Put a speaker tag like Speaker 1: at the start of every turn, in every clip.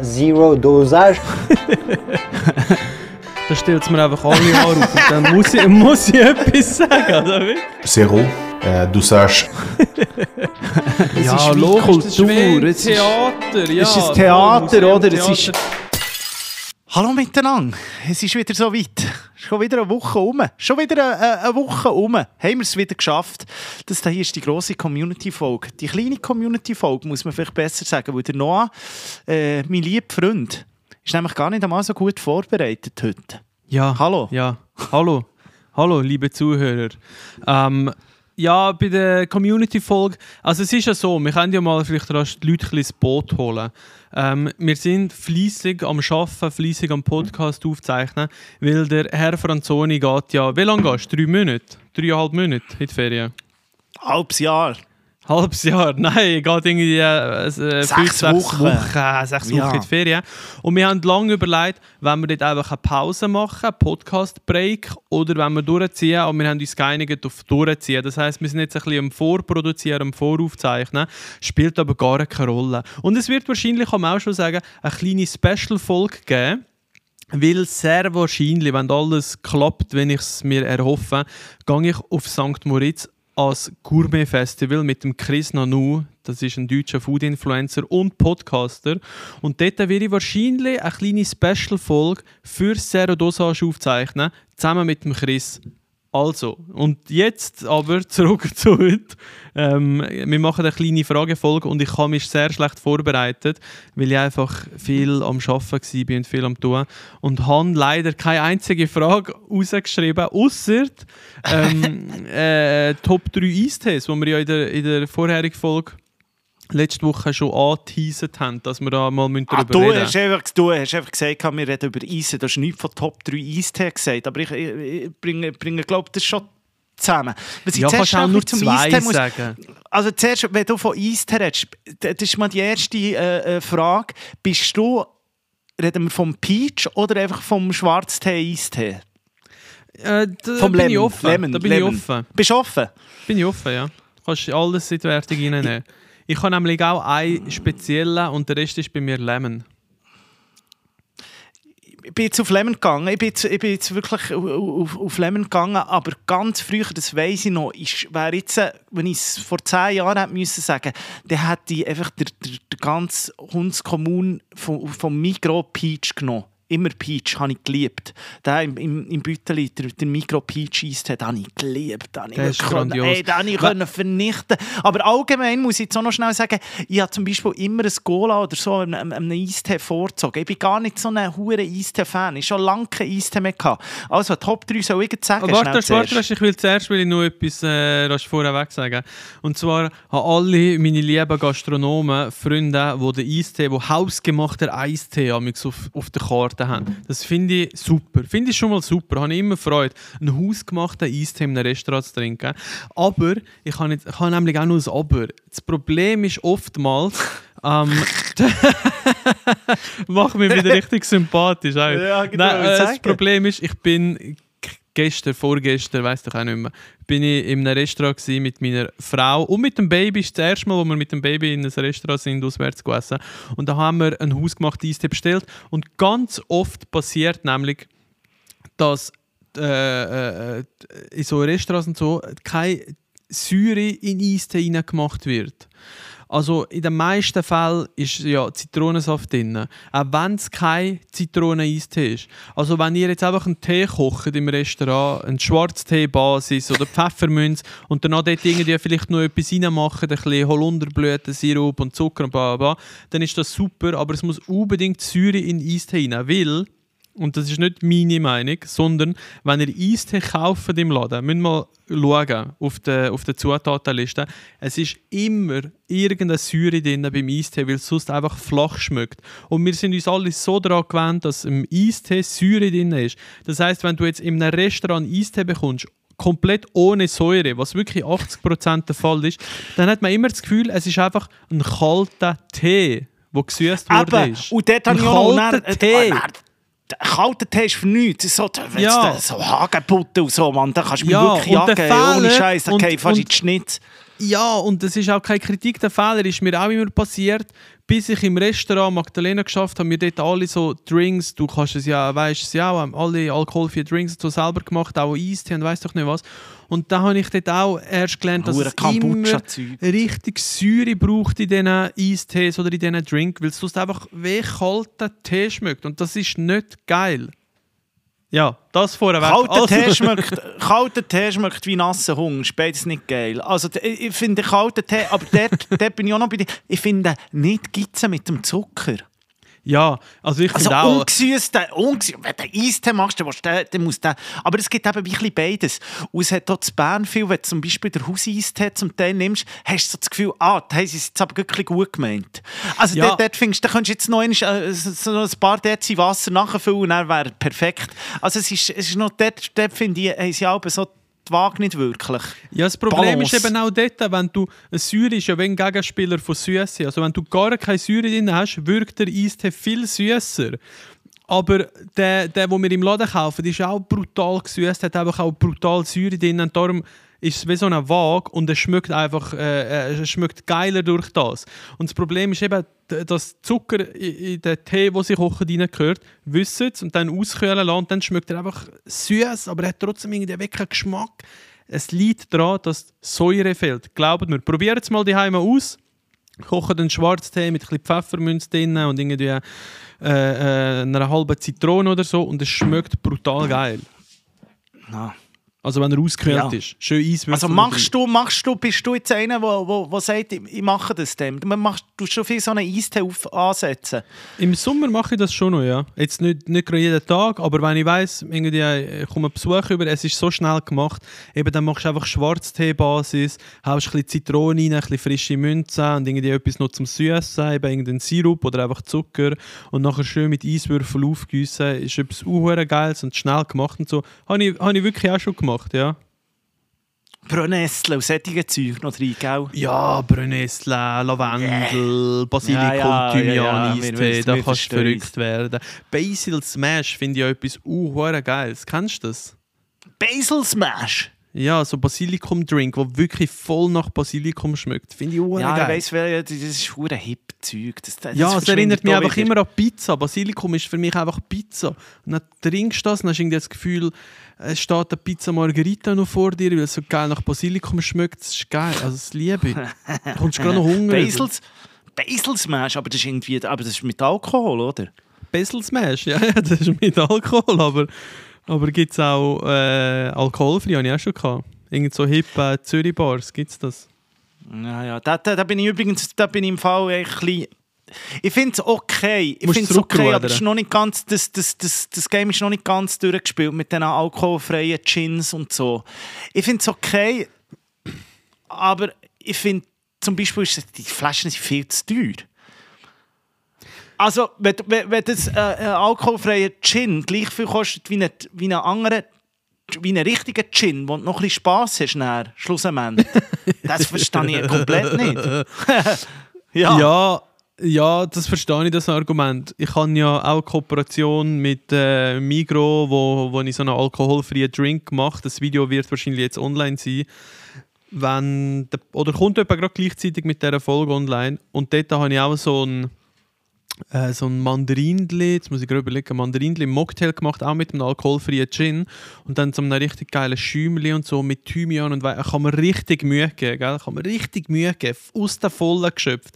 Speaker 1: Zero Dosage.
Speaker 2: Da stellt es mir einfach alle Haare auf und dann muss ich, muss ich etwas sagen, oder wie?
Speaker 3: Zero äh, Dosage.
Speaker 2: ja,
Speaker 4: ist wie
Speaker 2: logisch,
Speaker 4: Kultur,
Speaker 2: das ist wie
Speaker 4: es ist-
Speaker 2: Theater, ja.
Speaker 4: es ist Theater, oder? Es ist-
Speaker 2: Theater.
Speaker 4: Hallo miteinander, es ist wieder so weit. Schon wieder eine Woche um. Schon wieder eine, eine Woche um. Haben wir es wieder geschafft. Das hier ist die grosse Community-Folge. Die kleine Community-Folge muss man vielleicht besser sagen, weil der Noah, äh, mein lieber Freund, ist nämlich gar nicht einmal so gut vorbereitet heute.
Speaker 2: Ja.
Speaker 4: Hallo.
Speaker 2: Ja, hallo. Hallo, liebe Zuhörer. Ähm, ja, bei der Community-Folge, also es ist ja so, wir können ja mal vielleicht rasch die Leute ein bisschen ins Boot holen. Ähm, wir sind fleissig am Arbeiten, fleissig am Podcast aufzeichnen, weil der Herr Franzoni geht ja, wie lange gehst du? Drei Monate? Dreieinhalb Monate in die Ferien?
Speaker 4: Halbes Jahr.
Speaker 2: Halbes Jahr, nein, geht irgendwie äh, äh,
Speaker 4: Sechs
Speaker 2: fünf,
Speaker 4: Wochen.
Speaker 2: Wochen, äh, sechs
Speaker 4: Ja.
Speaker 2: Wochen in die Ferien. Und wir haben lange überlegt, wenn wir dort einfach eine Pause machen, einen Podcast-Break, oder wenn wir durchziehen, aber wir haben uns geeinigt auf durchziehen. Das heisst, wir sind jetzt ein bisschen am Vorproduzieren, am Voraufzeichnen, spielt aber gar keine Rolle. Und es wird wahrscheinlich, kann man auch schon sagen, eine kleine Special-Folge geben, weil sehr wahrscheinlich, wenn alles klappt, wenn ich es mir erhoffe, gehe ich auf St. Moritz als Gourmet-Festival mit dem Chris Nanu. Das ist ein deutscher Food-Influencer und Podcaster. Und dort werde ich wahrscheinlich eine kleine Special-Folge für Zero aufzeichnen, zusammen mit dem Chris. Also, und jetzt aber zurück zu heute. Ähm, wir machen eine kleine Fragefolge und ich habe mich sehr schlecht vorbereitet, weil ich einfach viel am Arbeiten war und viel am Tun. Und habe leider keine einzige Frage rausgeschrieben, außer ähm, äh, Top 3 Eistees, die wir ja in der, in der vorherigen Folge letzte Woche schon angeteasert haben, dass wir da mal
Speaker 4: Ah,
Speaker 2: darüber
Speaker 4: du,
Speaker 2: reden
Speaker 4: hast einfach, du hast einfach gesagt, wir reden über Eisen. Du hast nichts von Top 3 Eistee gesagt. Aber ich, ich, ich bringe, bringe glaube das schon zusammen. Was ich
Speaker 2: Ja,
Speaker 4: zuerst
Speaker 2: kannst auch nur
Speaker 4: zum Eistee muss-
Speaker 2: sagen.
Speaker 4: Also zuerst, wenn du von Eistee redest, das ist mal die erste äh, äh, Frage. Bist du, reden wir vom Peach oder einfach vom Schwarztee-Eistee?
Speaker 2: Äh, da
Speaker 4: Vom
Speaker 2: bin ich
Speaker 4: Lemon.
Speaker 2: offen.
Speaker 4: Lemon,
Speaker 2: da bin
Speaker 4: Lemon.
Speaker 2: ich offen.
Speaker 4: Bist du offen?
Speaker 2: Bin ich offen, ja. Du kannst alles in die Wertung reinnehmen. Ich habe nämlich auch einen speziellen und der Rest ist bei mir Lemon.
Speaker 4: ich bin jetzt auf Lemon gegangen. Ich bin jetzt, ich bin jetzt wirklich auf, auf, Lemon gegangen, aber ganz früher, das weiß ich noch, ist, wäre jetzt, wenn ich es vor zehn Jahren hätte müssen sagen, dann hätte ich einfach der, der, der ganze Hundskommun vom, vom Migros Peach genommen. Immer Peach habe ich geliebt. Der im, im, im Bütteli, der, der Migros Peach den habe ich geliebt. Den ich
Speaker 2: Der ist
Speaker 4: können-
Speaker 2: grandios.
Speaker 4: Ey, den ich können vernichten Aber allgemein muss ich jetzt auch noch schnell sagen, ich habe zum Beispiel immer ein Cola oder so einem, einem Eistee vorgezogen. Ich bin gar nicht so ein hoher Eistee-Fan. Ich habe schon lange keinen Eistee mehr gehabt. Also, Top 3 soll ich jetzt sagen.
Speaker 2: Aber warte, warte, warte, ich will zuerst will ich noch etwas äh, vorweg sagen. Und zwar an alle meine lieben Gastronomen, Freunde, die den Eistee, die hausgemachten Eistee auf, auf der Karte haben. Das finde ich super. Finde ich schon mal super. Habe ich immer Freude, einen hausgemachten Eistee in einem Restaurant zu trinken. Aber, ich habe, nicht, ich habe nämlich auch noch ein Aber. Das Problem ist oftmals, ähm, Mach mich wieder richtig sympathisch. auch.
Speaker 4: Ja, genau,
Speaker 2: Nein, äh, das. Problem ist, ich bin gestern, vorgestern, weiß doch auch nicht mehr, bin ich in einem Restaurant mit meiner Frau und mit dem Baby. Das ist das erste Mal, wo wir mit dem Baby in ein Restaurant sind, auswärts gegessen. Und da haben wir einen hausgemachten Eistee bestellt. Und ganz oft passiert nämlich, dass äh, äh, in so Restaurants und so keine Säure in Eistee gemacht wird. Also in den meisten Fällen ist ja Zitronensaft drin, auch wenn es kein Zitronen-Eistee ist. Also wenn ihr jetzt einfach einen Tee kocht im Restaurant, einen Schwarztee-Basis oder Pfefferminz und danach dort irgendwie vielleicht noch etwas reinmachen, ein bisschen Holunderblütensirup und Zucker und bla, bla, dann ist das super, aber es muss unbedingt Säure in den Eistee rein, weil und das ist nicht meine Meinung, sondern wenn ihr Eistee kauft im Laden, müsst ihr mal schauen auf der, auf der Zutatenliste. Es ist immer irgendeine Säure drin beim Eistee, weil es sonst einfach flach schmeckt. Und wir sind uns alle so daran gewöhnt, dass im Eistee Säure drin ist. Das heißt, wenn du jetzt in einem Restaurant Eistee bekommst, komplett ohne Säure, was wirklich 80% der Fall ist, dann hat man immer das Gefühl, es ist einfach ein kalter Tee, der gesüßt worden ist.
Speaker 4: Und dort habe
Speaker 2: Ein
Speaker 4: ich auch noch...
Speaker 2: Tee.
Speaker 4: äh, der kalte Tee ist für nichts. So,
Speaker 2: Ja.
Speaker 4: so Hagebutte und so, Mann. Da kannst du
Speaker 2: Ja,
Speaker 4: wirklich
Speaker 2: und der
Speaker 4: jagen. Ohne
Speaker 2: Fehler-
Speaker 4: Scheiß, da
Speaker 2: und-
Speaker 4: fast in die Schnitt.
Speaker 2: Ja, und das ist auch keine Kritik. Der Fehler ist mir auch immer passiert, bis ich im Restaurant Magdalena geschafft habe, mir dort alle so Drinks, du kannst es ja, weißt es ja auch, haben alle alkoholfreie Drinks so selber gemacht, auch Eistee und weiss doch nicht was. Und da habe ich dort auch erst gelernt, dass es immer richtig Säure braucht in diesen Eistees oder in diesen Drink, weil es sonst einfach wie kalter Tee schmeckt. Und das ist nicht geil. Ja, das vorweg.
Speaker 4: Kalter,
Speaker 2: Also-
Speaker 4: Tee schmeckt, kalter Tee schmeckt wie nasser Hunger. Ist beides nicht geil. Also, ich finde kalter Tee, aber dort, dort bin ich auch noch bei dir. Ich finde nicht Gitze mit dem Zucker.
Speaker 2: Ja, also ich
Speaker 4: Also
Speaker 2: finde auch...
Speaker 4: ungesüßt, ungesüßt, wenn du Eistee machst, dann, du dann muss der... Aber es gibt eben ein bisschen beides. Und es hat auch zu Bern viel, wenn du zum Beispiel den Hauseistee zum Teil nimmst, hast du so das Gefühl, ah, da haben sie es jetzt aber wirklich gut gemeint. Also
Speaker 2: Ja.
Speaker 4: dort, dort findest du, da könntest du jetzt noch, einmal, äh, so ein paar Dezi Wasser nachfüllen und dann wäre perfekt. Also es ist, es ist noch, dort, dort finde ich, haben sie aber so die Waage nicht wirklich.
Speaker 2: Ja, das Problem
Speaker 4: Balance.
Speaker 2: ist eben auch dort, wenn du eine Säure ist ja wie ein Gegenspieler von Süße. Also wenn du gar keine Säure drin hast, wirkt der Eistee viel süßer. Aber der, der, den wir im Laden kaufen, ist auch brutal gesüßt, hat einfach auch brutal Säure drin. Und darum ist es wie so eine Waage und es schmeckt einfach äh, äh, es schmeckt geiler durch das. Und das Problem ist eben, dass Zucker in, den Tee, den sie kochen, reingehört, wissen und dann auskühlen lassen. Und dann schmeckt er einfach süß, aber er hat trotzdem irgendwie wirklich Geschmack. Es liegt daran, dass Säure fehlt. Glaubt mir, probiert es mal daheim aus. Kochen den Schwarztee mit ein Pfeffermünz drin und irgendwie äh, äh, einer halben Zitrone oder so und es schmeckt brutal geil.
Speaker 4: Ja.
Speaker 2: Also wenn er ausgekühlt
Speaker 4: Ja.
Speaker 2: ist. Schön Eiswürfel.
Speaker 4: Also machst du, machst du, bist du jetzt einer, der wo, wo, wo sagt, ich, mache das dem? Du machst du schon viel so einen Eistee auf ansetzen.
Speaker 2: Im Sommer mache ich das schon noch, ja. Jetzt nicht, nicht gerade jeden Tag, aber wenn ich weiss, irgendwie, ich komme Besuch über, es ist so schnell gemacht, eben dann machst du einfach Schwarztee-Basis, haust ein bisschen Zitrone rein, ein bisschen frische Münze und irgendwie etwas noch zum Süßen, eben irgendeinen Sirup oder einfach Zucker und nachher schön mit Eiswürfel aufgießen, ist etwas geiles und schnell gemacht und so. Habe ich, habe ich wirklich auch schon gemacht, ja.
Speaker 4: Brennnessel und solche Zeug noch drin, gell?
Speaker 2: Ja, Brennnessel, Lavendel, Basilikum,
Speaker 4: Ja, ja,
Speaker 2: Thymian,
Speaker 4: ja,
Speaker 2: Eistee, da kannst du verrückt werden. Basil Smash finde ich auch etwas uh, geiles. Kennst du das?
Speaker 4: Basil Smash!
Speaker 2: Ja, so Basilikum-Drink, der wirklich voll nach Basilikum schmeckt. Finde ich
Speaker 4: Ja, ich
Speaker 2: geil.
Speaker 4: weiss, wer- das ist hure hip Zeug. Das, das
Speaker 2: ja, es erinnert mich einfach
Speaker 4: wieder.
Speaker 2: immer an Pizza. Basilikum ist für mich einfach Pizza. Und dann trinkst du das und hast irgendwie das Gefühl, es steht eine Pizza Margherita noch vor dir, weil es so geil nach Basilikum schmeckt. Das ist geil, also das liebe ich. Da kommst du gerade noch Hunger. über.
Speaker 4: Basil, Basil Smash, aber das ist irgendwie, aber das ist mit Alkohol, oder?
Speaker 2: Basil Smash, ja, ja, das ist mit Alkohol, aber, aber gibt es auch äh, alkoholfrei, habe ich auch schon gehabt. Irgend so hip äh, Zürich-Bars, gibt es das?
Speaker 4: Ja, ja, da, da, da bin ich übrigens, da bin ich im Fall ein bisschen... Ich finde es okay. Ich finde es okay, aber es ist noch nicht ganz, das, das, das, das Game ist noch nicht ganz durchgespielt mit den alkoholfreien Gins und so. Ich finde es okay, aber ich finde zum Beispiel, ist die Flaschen sind viel zu teuer. Also, wenn, wenn, wenn das äh, ein alkoholfreier Gin gleich viel kostet wie ein, wie ein anderer wie ein richtiger Gin, wo du noch ein bisschen Spass hast, dann, schlussendlich. das verstehe ich komplett nicht. ja.
Speaker 2: Ja, ja, das verstehe ich, das Argument. Ich habe ja auch Kooperation mit äh, Migro, wo, wo ich so einen alkoholfreien Drink mache. Das Video wird wahrscheinlich jetzt online sein. Wenn der, oder kommt etwa gerade gleichzeitig mit dieser Folge online. Und dort habe ich auch so ein, äh, so ein Mandarinli, jetzt muss ich gerade überlegen, Mandarinli im Mocktail gemacht, auch mit einem alkoholfreien Gin. Und dann so einem richtig geilen Schäumli und so mit Thymian und. Kann man richtig Mühe geben, gell? Kann man richtig Mühe geben. Aus der Vollen geschöpft.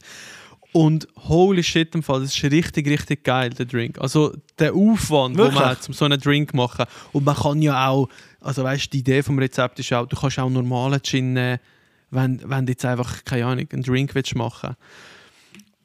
Speaker 2: Und holy shit, im Fall, das ist richtig, richtig geil, der Drink. Also der Aufwand, den man hat, um so einen Drink zu machen. Und man kann ja auch, also weißt du, die Idee vom Rezept ist auch, du kannst auch normalen Gin nehmen, wenn, wenn du jetzt einfach, keine Ahnung, einen Drink willst machen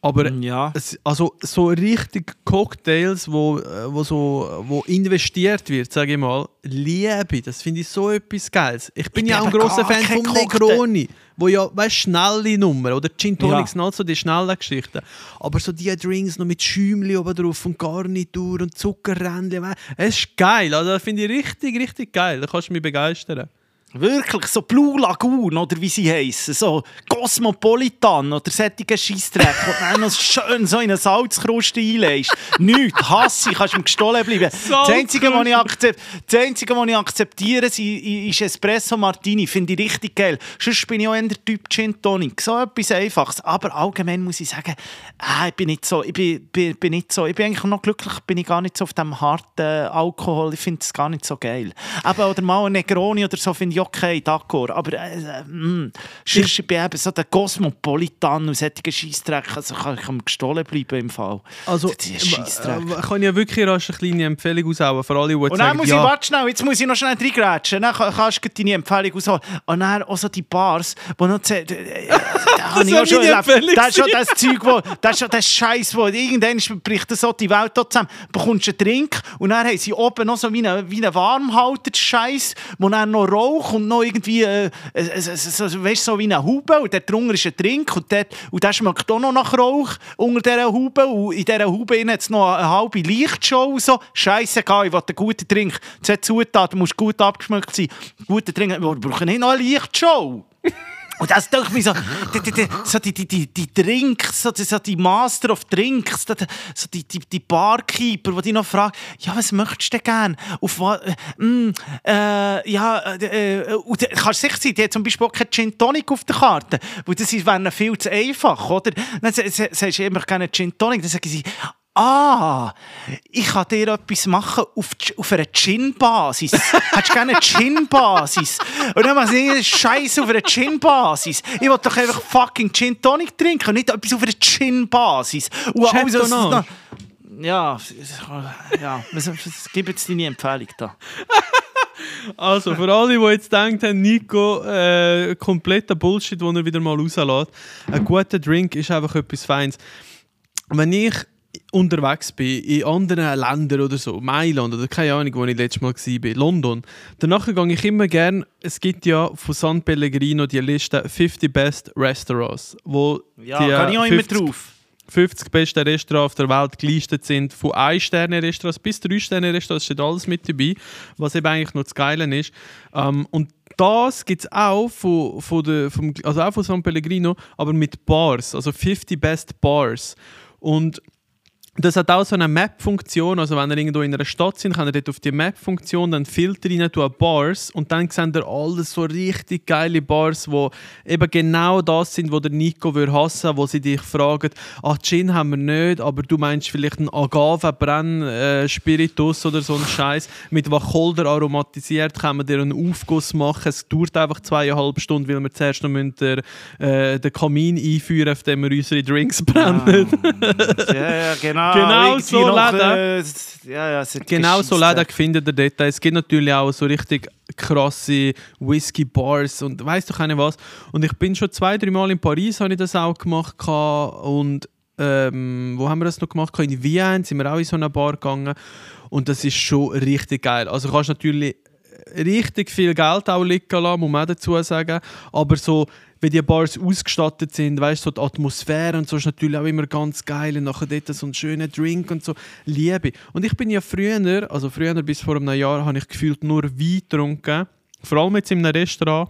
Speaker 2: Aber
Speaker 4: Ja.
Speaker 2: es, also so richtig Cocktails, wo, äh, wo, so, wo investiert wird, sage ich mal, liebe ich. Das finde ich so etwas Geiles. Ich bin
Speaker 4: Ich
Speaker 2: ja auch ein grosser
Speaker 4: gar
Speaker 2: Fan
Speaker 4: Cocktail.
Speaker 2: Negroni, wo ja, weißt schnelle Nummer oder Gin Tonics,
Speaker 4: Ja.
Speaker 2: ja. so die schnellen Geschichten. Aber so die Drinks noch mit Schäumli oben drauf und Garnitur und Zuckerrändchen, es ist geil. Also das finde ich richtig, richtig geil. Da kannst du mich begeistern.
Speaker 4: Wirklich, so Blue Lagoon oder wie sie heißen, so Cosmopolitan oder solche Scheissdreck, wo du noch schön so in eine Salzkruste einlegst. Nichts, hasse ich, kannst ihm gestohlen bleiben. Das Einzige, was ich, akzep das Einzige, was ich akzeptiere, ist Espresso Martini, finde ich richtig geil. Sonst bin ich auch eher der Typ Gin Tonic, so etwas Einfaches. Aber allgemein muss ich sagen, äh, ich bin nicht so, ich bin, bin, bin nicht so, ich bin eigentlich noch glücklich, bin ich gar nicht so auf dem harten Alkohol, ich finde es gar nicht so geil. Aber, oder mal ein Negroni oder so finde ich okay, d'accord. Aber äh, mh, ich bin eben so der Cosmopolitan und solche Scheissdreck. Also kann ich am gestohlen bleiben im Fall.
Speaker 2: Also,
Speaker 4: Das ist
Speaker 2: äh, kann ich ja wirklich rasch eine kleine Empfehlung aushauen für alle, die
Speaker 4: Und dann muss ich,
Speaker 2: ja,
Speaker 4: warte schnell, jetzt muss ich noch schnell reingrätschen. Dann kann- kannst du deine Empfehlung ausholen. Und dann auch so die Bars, wo noch... ze- äh, Da habe ich auch schon erlebt. Das ist schon das Zeug, wo, das ist schon das Scheiß, wo irgendwann bricht so die Welt zusammen. Du bekommst einen Trink und dann haben sie oben noch so wie einen, wie einen Warmhalter-Scheiß, wo dann noch Rauch und noch irgendwie, äh, äh, so, weißt, so wie eine Haube und dort drunter ist ein Trink und, dort, und der schmeckt auch noch nach Rauch unter dieser Haube und in dieser Haube hat es noch eine halbe Lichtshow so. Scheissegal, ich will einen guten Trink. Zwei Zutaten, muss gut abgeschmeckt sein. Guter Trink, wir brauchen nicht noch eine Lichtshow. Und das denke ich mir so, die, die, so die, die, die, die Drinks, so die, so die Master of Drinks, so die, die, die Barkeeper, die dich noch fragen, ja, was möchtest du denn gerne? Auf was, äh, mm, äh, ja, äh, äh, und, kannst sicher sein, die hat zum Beispiel auch keinen Gin Tonic auf der Karte, weil das wäre viel zu einfach, oder? Dann sa- sa- sagst du, ich möchte gerne Gin Tonic, dann sagen sie, Ah, ich kann dir etwas machen auf, auf einer Gin-Basis. Hättest du gerne eine Gin-Basis? Und dann machst du Scheiße auf einer Gin-Basis. Ich will doch einfach fucking Gin Tonic trinken und nicht etwas auf einer Gin-Basis. Noch- Ja, ja, gib jetzt deine Empfehlung da.
Speaker 2: Also, für alle, die jetzt denken, Nico, äh, kompletter Bullshit, den er wieder mal rauslässt. Ein guter Drink ist einfach etwas Feines. Wenn ich unterwegs bin, in anderen Ländern oder so, Mailand oder keine Ahnung, wo ich letztes Mal war, London, danach gehe ich immer gern, es gibt ja von San Pellegrino die Liste 50 Best Restaurants, wo
Speaker 4: Ja,
Speaker 2: die
Speaker 4: kann ich auch immer
Speaker 2: 50
Speaker 4: drauf.
Speaker 2: 50 besten Restaurants auf der Welt gelistet sind, von 1-Sterne-Restaurants bis 3-Sterne-Restaurants, steht alles mit dabei, was eben eigentlich noch das Geile ist. Ähm, und das gibt es auch von, von der, vom, also auch von San Pellegrino, aber mit Bars, also 50 Best Bars. Und das hat auch so eine Map-Funktion, also wenn ihr irgendwo in einer Stadt sind, könnt ihr dort auf die Map-Funktion dann Filter rein tun, Bars und dann seht ihr alles so richtig geile Bars, wo eben genau das sind, wo der Nico würde hassen, wo sie dich fragen, ah Gin haben wir nicht, aber du meinst vielleicht einen Agave-Brenn-Spiritus oder so einen Scheiß mit Wacholder aromatisiert, können wir dir einen Aufguss machen, es dauert einfach zweieinhalb Stunden, weil wir zuerst noch müssen äh, den Kamin einführen, auf dem wir unsere Drinks brennen.
Speaker 4: Ja, ja, genau.
Speaker 2: Genau
Speaker 4: Irgendwie
Speaker 2: so, Läden.
Speaker 4: äh, ja, ja,
Speaker 2: Genau so leider findet ihr dort. Es gibt natürlich auch so richtig krasse Whisky-Bars und weißt du keine was. Und ich bin schon zwei, drei Mal in Paris, habe ich das auch gemacht und ähm, wo haben wir das noch gemacht? In Wien sind wir auch in so eine Bar gegangen und das ist schon richtig geil. Also kannst natürlich richtig viel Geld auch liegen lassen, muss man auch dazu sagen. Aber so, wie die Bars ausgestattet sind, weißt du, so die Atmosphäre und so ist natürlich auch immer ganz geil. Und nachher dort so einen schönen Drink und so. Liebe. Und ich bin ja früher, also früher bis vor einem Jahr, habe ich gefühlt nur Wein getrunken. Vor allem jetzt in einem Restaurant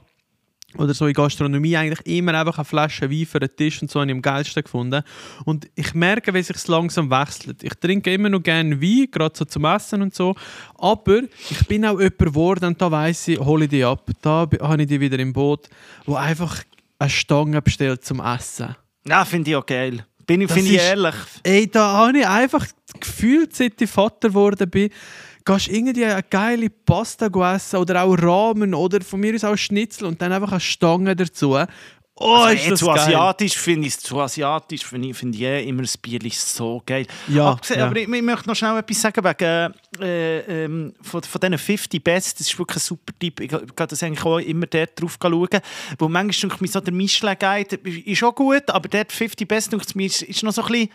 Speaker 2: oder so in Gastronomie eigentlich immer einfach eine Flasche Wein für den Tisch und so habe ich am geilsten gefunden. Und ich merke, wie sich es langsam wechselt. Ich trinke immer noch gerne Wein, gerade so zum Essen und so. Aber ich bin auch jemand geworden und da weiss ich, hole ich die ab. Da habe ich die wieder im Boot, wo einfach eine Stange bestellt zum Essen.
Speaker 4: Ja, finde ich auch geil. Bin ich,
Speaker 2: Das
Speaker 4: finde ich ehrlich.
Speaker 2: Ey, da habe ich einfach gefühlt, seit ich Vater geworden bin, gehst irgendwie eine geile Pasta essen oder auch Ramen oder von mir aus auch Schnitzel und dann einfach eine Stange dazu. Oh,
Speaker 4: Also,
Speaker 2: ist
Speaker 4: eh,
Speaker 2: das
Speaker 4: zu
Speaker 2: geil.
Speaker 4: asiatisch finde ich zu asiatisch finde ich, finde ich eh immer das Bier so geil.
Speaker 2: Ja,
Speaker 4: Abgesehen,
Speaker 2: ja.
Speaker 4: aber ich, ich möchte noch schnell etwas sagen wegen äh, ähm, von, von diesen 50 Best. Das ist wirklich ein super Tipp. Ich gehe das eigentlich auch immer dort drauf schauen. Wo manchmal denke ich mir so, der Michelin Guide ist auch gut, aber dort 50 Best denke ich ist noch so ein bisschen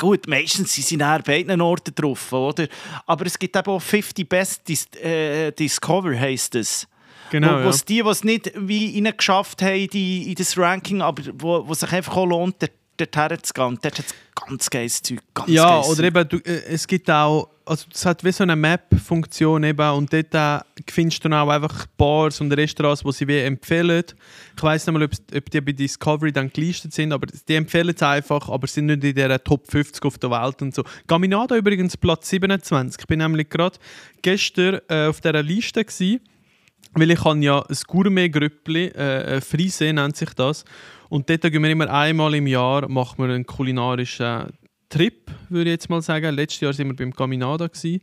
Speaker 4: Gut, meistens sind sie an beiden Orten drauf, oder? Aber es gibt eben auch 50 Best Dis äh, Discover, heisst es.
Speaker 2: Genau,
Speaker 4: wo,
Speaker 2: ja.
Speaker 4: die, die es nicht wie geschafft haben die, in das Ranking, aber wo, wo sich einfach auch lohnt, dort, dort zu gehen. Und dort hat es ganz geiles Zeug. Ganz
Speaker 2: Ja,
Speaker 4: geiles
Speaker 2: oder eben, du, äh, es gibt auch, also es hat wie so eine Map-Funktion eben und dort äh, findest du dann auch einfach Bars und Restaurants, die sie wie empfehlen. Ich weiß nicht mal, ob, ob die bei Discovery dann gelistet sind, aber die empfehlen es einfach, aber sind nicht in der Top 50 auf der Welt und so. Gaminada übrigens Platz 27. Ich bin nämlich gerade gestern äh, auf dieser Liste gewesen, weil ich habe ja ein Gourmet-Grüppli, äh, äh, Frise nennt sich das. Und dort gehen wir immer einmal im Jahr machen wir einen kulinarischen Trip, würde ich jetzt mal sagen. Letztes Jahr waren wir beim Caminada. Gewesen.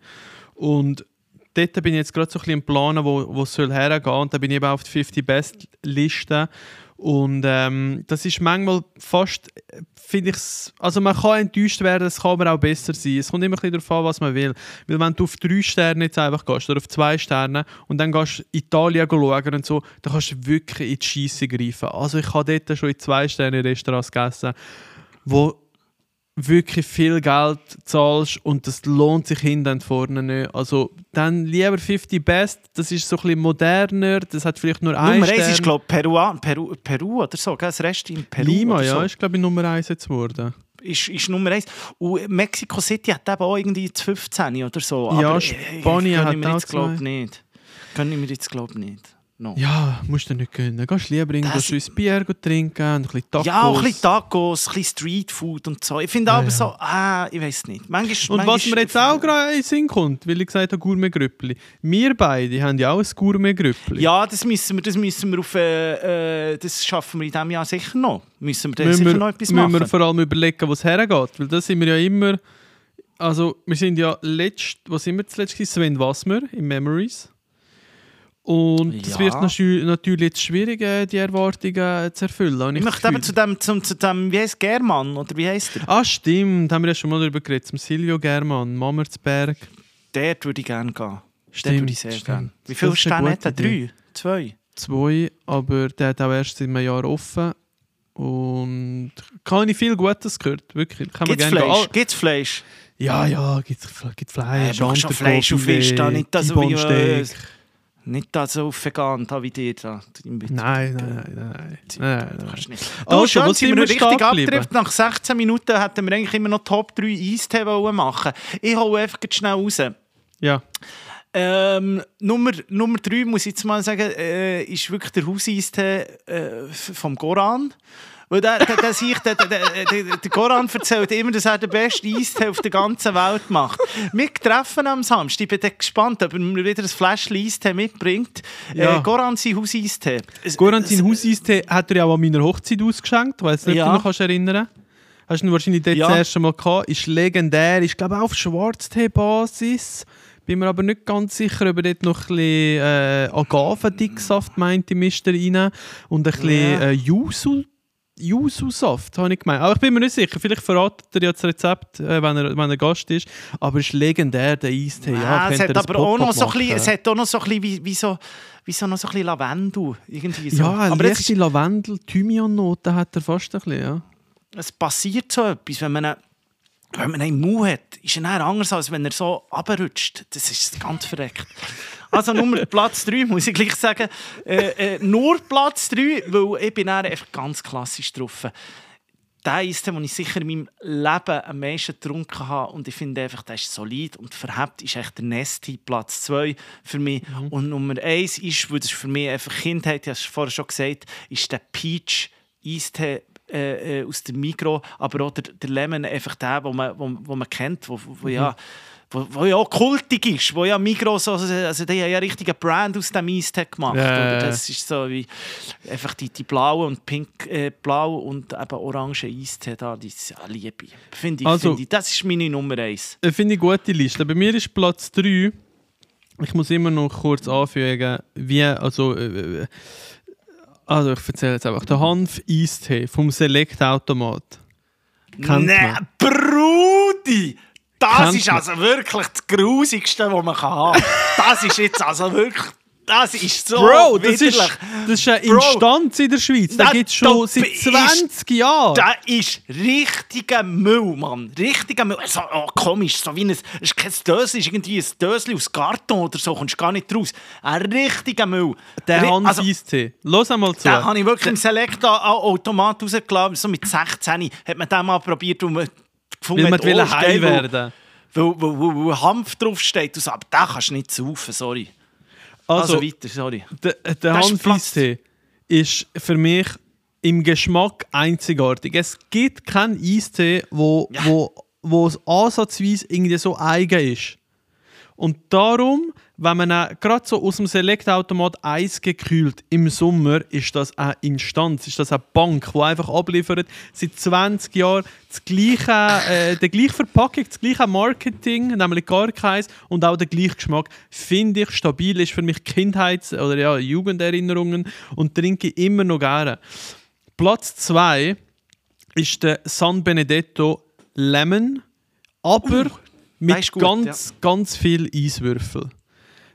Speaker 2: Und dort bin ich jetzt gerade so ein bisschen im Planen, wo, es soll hergehen Und da bin ich eben auf die 50 Best Liste. Und ähm, das ist manchmal fast, finde ich, also man kann enttäuscht werden, es kann aber auch besser sein. Es kommt immer ein bisschen darauf an, was man will. Weil wenn du auf drei Sterne jetzt einfach gehst oder auf zwei Sterne und dann gehst Italien schauen und so, dann kannst du wirklich in die Scheisse greifen. Also ich habe dort schon in zwei Sterne Restaurants gegessen, wo wirklich viel Geld zahlst und das lohnt sich hinten und vorne nicht. Also dann lieber 50 Best, das ist so ein bisschen moderner, das hat vielleicht nur ein
Speaker 4: Nummer 1
Speaker 2: Stern.
Speaker 4: ist, glaube ich, Peru, Peru, Peru oder so. gell? Das Rest in Peru.
Speaker 2: Lima, ja,
Speaker 4: so.
Speaker 2: ist glaube ich Nummer 1 jetzt geworden.
Speaker 4: ist, ist Nummer 1. Und Mexico City hat eben auch irgendwie das 15 oder so.
Speaker 2: Ja,
Speaker 4: Aber,
Speaker 2: Spanien hat
Speaker 4: ich mir
Speaker 2: auch
Speaker 4: jetzt, glaub
Speaker 2: zwei.
Speaker 4: nicht. Gönn ich mir jetzt, glaube ich, nicht. No.
Speaker 2: Ja, musst du nicht gönnen. Gehst lieber irgendwo
Speaker 4: Das-
Speaker 2: schönes Bier trinken, ein bisschen Tacos.
Speaker 4: Ja, auch ein bisschen Tacos, ein bisschen Streetfood und so. Ich finde aber
Speaker 2: ja.
Speaker 4: so, ah, ich weiß nicht. Manchmal,
Speaker 2: Und was
Speaker 4: manchmal-
Speaker 2: mir jetzt auch gerade in Sinn kommt, weil ich gesagt habe, Gourmet-Grüppli. Wir beide haben ja auch ein Gourmet-Grüppli.
Speaker 4: Ja, das müssen wir, das müssen wir auf, äh, äh, das schaffen wir in diesem Jahr sicher noch. Müssen wir da
Speaker 2: müssen
Speaker 4: sicher
Speaker 2: wir,
Speaker 4: noch etwas
Speaker 2: müssen
Speaker 4: machen.
Speaker 2: wir vor allem überlegen, wo es hergeht. Weil da sind wir ja immer... Also, wir sind ja letzt... Was sind wir zuletzt? gewesen? Sven Wassmer in Memories. Und es
Speaker 4: Ja.
Speaker 2: wird natü- natürlich jetzt schwierig, äh, die Erwartungen zu erfüllen. habe
Speaker 4: ich möchte eben zu dem, zum, zu dem, wie heißt German, oder wie heißt der?
Speaker 2: Ah, stimmt. Haben wir ja schon mal darüber geredet. Zum Silvio German, Mammertsberg.
Speaker 4: Dort würde ich gerne gehen. Dort
Speaker 2: Stimmt,
Speaker 4: würde ich sehr
Speaker 2: stimmt.
Speaker 4: gerne. Wie viele Sterne hat er? Drei? Zwei?
Speaker 2: Zwei, aber der hat auch erst in einem Jahr offen. Und kann ich viel Gutes gehört, wirklich. Kann man
Speaker 4: Gibt es
Speaker 2: gerne
Speaker 4: Fleisch?
Speaker 2: gehen.
Speaker 4: Gibt's Fleisch?
Speaker 2: Ja, ja, gibt es Fleisch,
Speaker 4: Äh, Fleisch und Fisch, da nicht das so Nicht da so da wie dir da.
Speaker 2: Nein, nein, nein, nein. nein, nein.
Speaker 4: kannst nicht. Du, schön,
Speaker 2: wo
Speaker 4: sind wir
Speaker 2: wir
Speaker 4: richtig abgedriftet. Nach 16 Minuten hätten wir eigentlich immer noch Top 3 Eistee machen Ich hole einfach schnell raus.
Speaker 2: Ja,
Speaker 4: Ähm, Nummer, Nummer 3, muss ich jetzt mal sagen, äh, ist wirklich der Hauseistee äh, vom Goran. Weil der, der, der, sich, der, der, der, Goran erzählt immer, dass er den besten Eistee auf der ganzen Welt macht. Wir treffen am Samstag. Ich bin dann gespannt, ob er mir wieder ein Fläschchen Eistee mitbringt.
Speaker 2: Ja.
Speaker 4: Äh, Goran sein Hauseistee. Es-
Speaker 2: Goran, sein Hauseistee hat er ja auch an meiner Hochzeit ausgeschenkt. Weiss nicht, ob
Speaker 4: Ja.
Speaker 2: du dich noch kannst erinnern Hast du ihn wahrscheinlich dort
Speaker 4: Ja.
Speaker 2: das erste Mal gehabt. Ist legendär. Ist, glaube ich, auf Schwarztee-Basis. Bin mir aber nicht ganz sicher, ob er dort noch ein bisschen äh, Agavendicksaft meinte, mischt er rein. Und ein bisschen
Speaker 4: Ja.
Speaker 2: äh, Yuzu. Yuzu-Saft, habe ich gemeint. Aber ich bin mir nicht sicher. Vielleicht verratet er ja das Rezept, äh, wenn, er, wenn er Gast ist. Aber es ist legendär, der Eistee. Ja,
Speaker 4: Ja, es
Speaker 2: könnt ihr
Speaker 4: hat aber auch noch so ein bisschen, es hat auch noch so ein bisschen wie, wie so, wie so noch so ein bisschen Lavendel. Irgendwie so.
Speaker 2: Ja, eine
Speaker 4: aber es,
Speaker 2: leichte
Speaker 4: ist,
Speaker 2: Lavendel, Thymian-Note hat er fast ein bisschen, ja.
Speaker 4: es passiert so etwas, wenn man einen, wenn man einen Mund hat, ist er anders, als wenn er so runterrutscht. Das ist ganz verreckt. Also Nummer Platz 3, muss ich gleich sagen. Äh, äh, nur Platz 3, weil ich bin einfach ganz klassisch drauf. Der ist der, den ich sicher in meinem Leben am meisten getrunken habe. Und ich finde einfach, der ist solid und verhebt ist echt der Nesti, Platz 2 für mich. Und Nummer 1 ist, weil das für mich einfach Kindheit, ich habe es vorher schon gesagt, ist der Peach Eistee äh, äh, aus dem Mikro, aber auch der, der Lemon, einfach der, wo man, wo, wo man kennt, wo, wo, wo ja wo, wo ja auch kultig ist, wo ja Migros, also, also die haben ja richtige Brand aus dem Eistee gemacht.
Speaker 2: Ja.
Speaker 4: Das ist so wie einfach die, die blaue und pink, äh, blau und eben orange Eistee da, die ist ja Liebe. Finde ich,
Speaker 2: Also-
Speaker 4: finde ich, das ist meine Nummer eins.
Speaker 2: Äh, Finde ich eine gute Liste. Bei mir ist Platz 3. Ich muss immer noch kurz anfügen, wie, also, äh, äh, also ich erzähle jetzt einfach. Der Hanf-Eistee vom Select-Automat. Kennt
Speaker 4: Nee,
Speaker 2: man.
Speaker 4: Brudi! Das ist also wirklich das Grusigste, was man kann haben kann. Das ist jetzt also wirklich Das ist so
Speaker 2: Bro, das ist,
Speaker 4: widerlich.
Speaker 2: das ist eine
Speaker 4: Bro.
Speaker 2: Instanz in der Schweiz. Da gibt es schon seit
Speaker 4: ist-
Speaker 2: 20 Jahren.
Speaker 4: Das ist richtiger Müll, Mann. Richtiger Müll. So, oh, komisch, so wie ein... Es ist kein Dösli, es ist irgendwie ein Dösli aus Karton oder so. Kommst gar nicht raus. Ein richtiger Müll.
Speaker 2: Der
Speaker 4: Ri-
Speaker 2: Hans
Speaker 4: also,
Speaker 2: Eistee. Los einmal zu.
Speaker 4: Den habe ich wirklich im Select-Automat rausgelassen. So mit 16 hat man den mal probiert und gefunden,
Speaker 2: Weil man will
Speaker 4: oh,
Speaker 2: heim
Speaker 4: weil-
Speaker 2: werden.
Speaker 4: Weil, weil, weil, weil Hanf draufsteht. Und so. Aber den kannst du nicht saufen, sorry. Also,
Speaker 2: Also,
Speaker 4: weiter, sorry.
Speaker 2: der, der
Speaker 4: Das ist
Speaker 2: Hans
Speaker 4: Platz.
Speaker 2: Eistee ist für mich im Geschmack einzigartig. Es gibt keinen Eistee, wo,
Speaker 4: Ja.
Speaker 2: wo, wo es ansatzweise irgendwie so eigen ist. Und darum, wenn man auch gerade so aus dem Select-Automat Eis gekühlt im Sommer, ist das eine Instanz, ist das eine Bank, die einfach abliefert, seit 20 Jahren das gleiche, äh, die gleiche Verpackung, das gleiche Marketing, nämlich gar keins, und auch der gleiche Geschmack, finde ich stabil, ist für mich Kindheits- oder ja, Jugenderinnerungen und trinke immer noch gerne. Platz 2 ist der San Benedetto Lemon, aber mit
Speaker 4: gut,
Speaker 2: ganz, ganz viel Eiswürfel.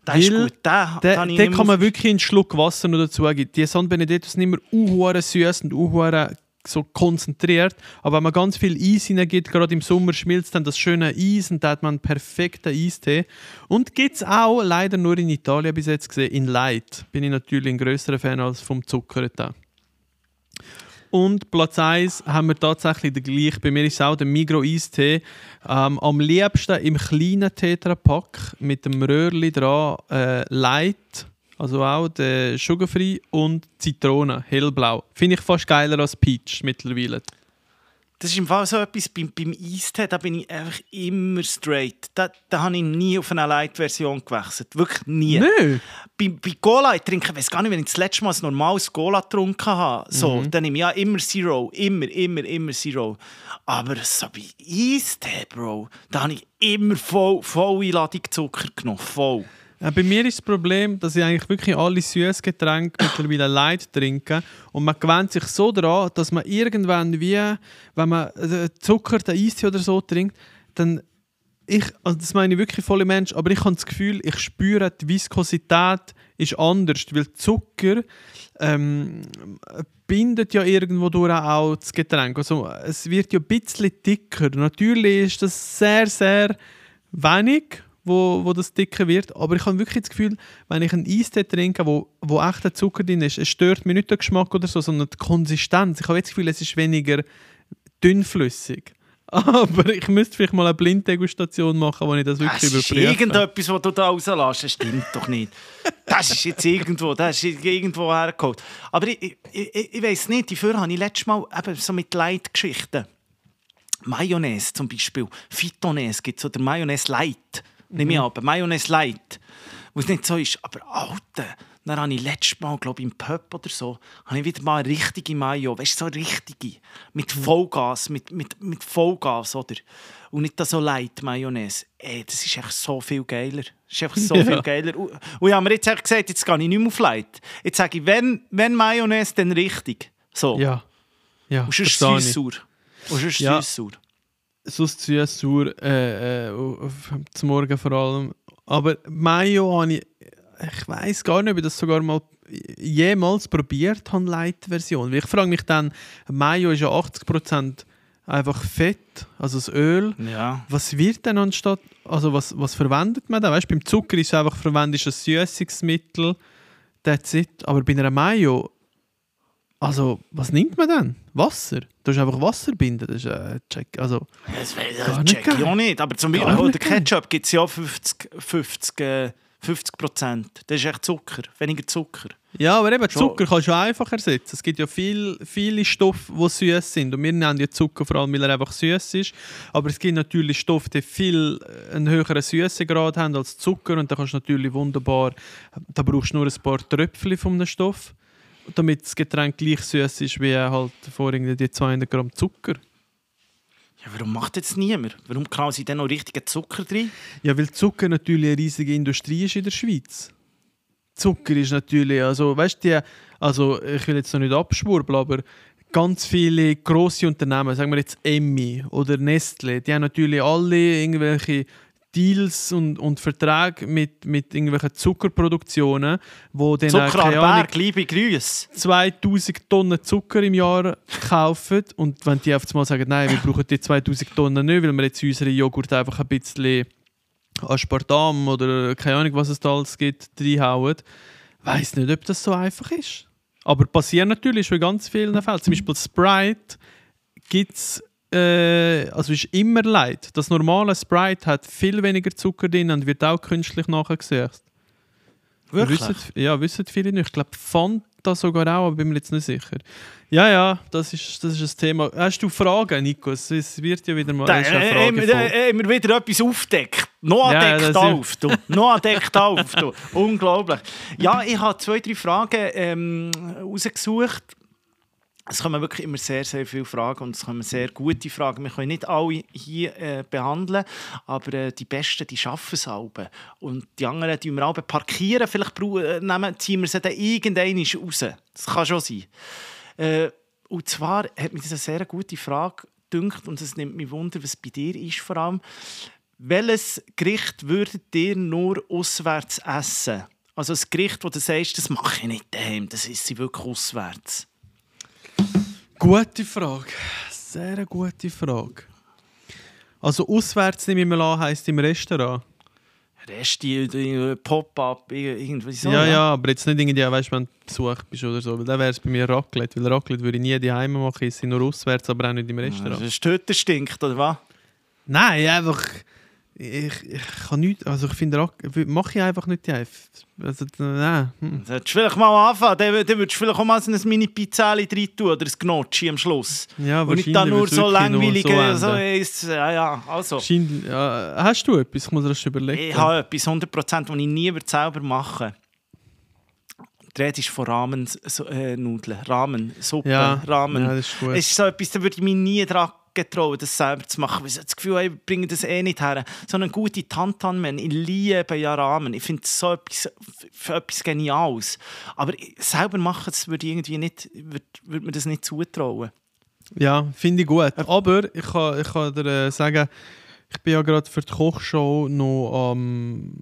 Speaker 4: Der ist gut. Ich
Speaker 2: den
Speaker 4: nicht
Speaker 2: kann man wirklich einen Schluck Wasser noch dazu geben. Die San Benedetto sind immer unhure süß und unhure so konzentriert. Aber wenn man ganz viel Eis hineingibt, gerade im Sommer schmilzt dann das schöne Eis und da hat man einen perfekten Eistee. Und gibt es auch, leider nur in Italien bis jetzt gesehen, in Light. Bin ich natürlich ein größerer Fan als vom Zucker. Und Platz 1 haben wir tatsächlich den gleichen. Bei mir ist es auch der Migro Eistee. Ähm, am liebsten im kleinen Tetrapack mit dem Röhrli dran äh, Light, also auch der Sugarfree und Zitrone, hellblau. Finde ich fast geiler als Peach mittlerweile.
Speaker 4: Das ist im Fall so etwas, beim, beim Eistee, da bin ich einfach immer straight. Da, da habe ich nie auf eine Light-Version gewechselt. Wirklich nie.
Speaker 2: Nö!
Speaker 4: Bei, bei Cola, ich trinke, ich weiß gar nicht, wenn ich das letzte Mal ein normales Cola getrunken habe, so,
Speaker 2: Mhm.
Speaker 4: dann nehme ich ja immer Zero. Immer, immer, immer Zero. Aber so bei Eistee, Bro, da habe ich immer voll, volle Ladung Zucker genommen. Voll.
Speaker 2: Ja, bei mir ist das Problem, dass ich eigentlich wirklich alle süßen Getränke mittlerweile light trinke. Und man gewöhnt sich so daran, dass man irgendwann wie, wenn man äh, Zucker, den Eistee oder so trinkt, dann ich, also das meine ich wirklich volle Mensch, aber ich habe das Gefühl, ich spüre, die Viskosität ist anders, weil Zucker ähm, bindet ja irgendwo durch auch das Getränk. Also es wird ja ein bisschen dicker. Natürlich ist das sehr, sehr wenig, wo, wo das dicker wird, aber ich habe wirklich das Gefühl, wenn ich einen Eistee trinke, wo, wo echter Zucker drin ist, es stört mir nicht den Geschmack oder so, sondern die Konsistenz. Ich habe jetzt das Gefühl, es ist weniger dünnflüssig. Aber ich müsste vielleicht mal eine Blinddegustation machen, wo ich das wirklich
Speaker 4: Das ist
Speaker 2: überprüfe.
Speaker 4: irgendetwas, was du da rauslässt. Das stimmt doch nicht. Das ist jetzt irgendwo, das ist irgendwo hergeholt. Aber ich, ich, ich, ich weiß nicht, dafür habe ich letztes Mal eben so mit Leitgeschichten. Mayonnaise zum Beispiel. Phytonese gibt es oder Mayonnaise Light. Nehme ich an, aber Mayonnaise Light. Wo es nicht so ist. Aber Alter, dann habe ich letztes Mal, glaube ich, im Pub oder so, habe ich wieder mal eine richtige Mayo. Weißt du, so richtige. Mit Vollgas, mit, mit, mit Vollgas, oder? Und nicht so Light Mayonnaise. Ey, das ist echt so viel geiler. Das ist einfach so
Speaker 2: Ja.
Speaker 4: viel geiler. Und ich habe mir jetzt echt gesagt, jetzt gehe ich nicht mehr auf Light. Jetzt sage ich, wenn, wenn Mayonnaise, dann richtig. So.
Speaker 2: Ja. Ja,
Speaker 4: Und sonst
Speaker 2: ich.
Speaker 4: süß-sauer. Und sonst
Speaker 2: Ja.
Speaker 4: süß-sauer.
Speaker 2: Sonst süß, sauer, äh, äh, zum Morgen vor allem. Aber Mayo habe ich, ich weiß gar nicht, ob ich das sogar mal jemals probiert habe, Light-Version. Weil Ich frage mich dann, Mayo ist ja 80% einfach Fett, also das Öl.
Speaker 4: Ja.
Speaker 2: Was wird denn anstatt, also was, was verwendet man da? Weißt, beim Zucker ist es einfach verwendet ein Süßungsmittel, that's it. Aber bei einer Mayo, also was nimmt man dann? Wasser? Du hast einfach Wasser binden, das ist äh, check. Also,
Speaker 4: Das
Speaker 2: nicht
Speaker 4: check ich auch nicht. Aber zum Beispiel, oh, der. Ketchup gibt es ja 50, 50, äh, 50 Prozent. Das ist echt Zucker. Weniger Zucker.
Speaker 2: Ja, aber eben
Speaker 4: Schon.
Speaker 2: Zucker kannst du einfach ersetzen. Es gibt ja viel, viele Stoffe, die süß sind. Und wir nennen ja Zucker vor allem, weil er einfach süß ist. Aber es gibt natürlich Stoffe, die viel äh, einen höheren Süßegrad haben als Zucker. Und da kannst du natürlich wunderbar, da brauchst du nur ein paar Tröpfchen von einem Stoff, damit das Getränk gleich süß ist wie halt vorhin die 200 Gramm Zucker.
Speaker 4: Ja, warum macht das niemand? Warum knallen sie denn noch richtigen Zucker drin?
Speaker 2: Ja, weil Zucker natürlich eine riesige Industrie ist in der Schweiz. Zucker ist natürlich, also weißt du, also ich will jetzt noch nicht abschwurbeln, aber ganz viele grosse Unternehmen, sagen wir jetzt Emmi oder Nestle, die haben natürlich alle irgendwelche Deals und, und Verträge mit, mit irgendwelchen Zuckerproduktionen, wo dann äh,
Speaker 4: Zucker
Speaker 2: keine Ahnung,
Speaker 4: Berg, liebe Grüße.
Speaker 2: 2000 Tonnen Zucker im Jahr kaufen und wenn die auf einmal sagen, nein, wir brauchen die 2000 Tonnen nicht, weil wir jetzt in unseren Joghurt einfach ein bisschen Aspartam oder keine Ahnung, was es da alles gibt, reinhauen, weiß nicht, ob das so einfach ist. Aber passiert natürlich schon in ganz vielen Fällen. Zum Beispiel Sprite gibt es äh, also ist immer leid. Das normale Sprite hat viel weniger Zucker drin und wird auch künstlich nachgesucht.
Speaker 4: Wirklich?
Speaker 2: Wissen, ja, wissen viele nicht. Ich glaube, Fanta sogar auch, aber bin mir jetzt nicht sicher. Ja, ja, das ist, das ist ein Thema. Hast du Fragen, Nikos? Es wird ja wieder mal
Speaker 4: Da, äh, äh,
Speaker 2: voll.
Speaker 4: äh, immer wieder etwas aufdeckt. Noah
Speaker 2: Ja,
Speaker 4: deckt auf, du. Noah deckt auf, du. Unglaublich. Ja, ich habe zwei, drei Fragen ähm, rausgesucht. Es kommen wirklich immer sehr, sehr viele Fragen und es kommen sehr gute Fragen. Wir können nicht alle hier äh, behandeln, aber äh, die Besten, die schaffen es alle. Und die anderen, die wir alle parkieren, vielleicht äh, nehmen, ziehen wir sie dann irgendwann raus. Das kann schon sein. Äh, und zwar hat mich das eine sehr gute Frage gedünkt und es nimmt mich wunder, was bei dir ist vor allem. Welches Gericht würdet ihr nur auswärts essen? Also ein Gericht, wo du sagst, das mache ich nicht daheim, das ist sie wirklich auswärts.
Speaker 2: Gute Frage. Sehr gute Frage. Also auswärts nehme ich mal an, heisst im Restaurant.
Speaker 4: Resti, die Pop-up, irgendwie so.
Speaker 2: ja, ja, aber jetzt nicht irgendwie, weißt du, wenn du Besuch bist oder so. Weil dann wäre es bei mir Raclette. Weil Raclette würde ich nie daheim machen, ich nur auswärts, aber auch nicht im Restaurant.
Speaker 4: Das Töter stinkt, oder was?
Speaker 2: Nein, einfach. Ich, ich kann nicht. Also ich finde, mache ich einfach nicht daheim. Also, nein. hm.
Speaker 4: Solltest du vielleicht mal anfangen, dann, dann würdest du vielleicht auch mal so ein Mini-Pizzali rein tun oder ein Gnocchi am Schluss.
Speaker 2: Ja,
Speaker 4: Und nicht da
Speaker 2: wahrscheinlich
Speaker 4: nur so
Speaker 2: wirklich nur
Speaker 4: langweilig.
Speaker 2: so
Speaker 4: So ist, ja, ja, also.
Speaker 2: Ja, hast du etwas? Ich muss das überlegen.
Speaker 4: Ich habe etwas 100%, das ich nie selber machen Die Rede ist von Ramen-Nudeln. So, äh, Nudeln. Ramen, Suppe,
Speaker 2: Ja,
Speaker 4: Ramen.
Speaker 2: ja, das ist gut.
Speaker 4: Es ist so etwas, da würde ich mich nie dran getrauen, das selber zu machen. Weil ich das Gefühl habe, ich bringe das eh nicht her. So eine gute Tantanmen, ich liebe ja Ramen. Ich finde so etwas, für etwas Geniales. Aber selber machen, das würde irgendwie nicht, würde, würde mir das nicht zutrauen.
Speaker 2: Ja, finde ich gut. Aber ich kann, ich kann dir äh, sagen, ich bin ja gerade für die Kochshow noch am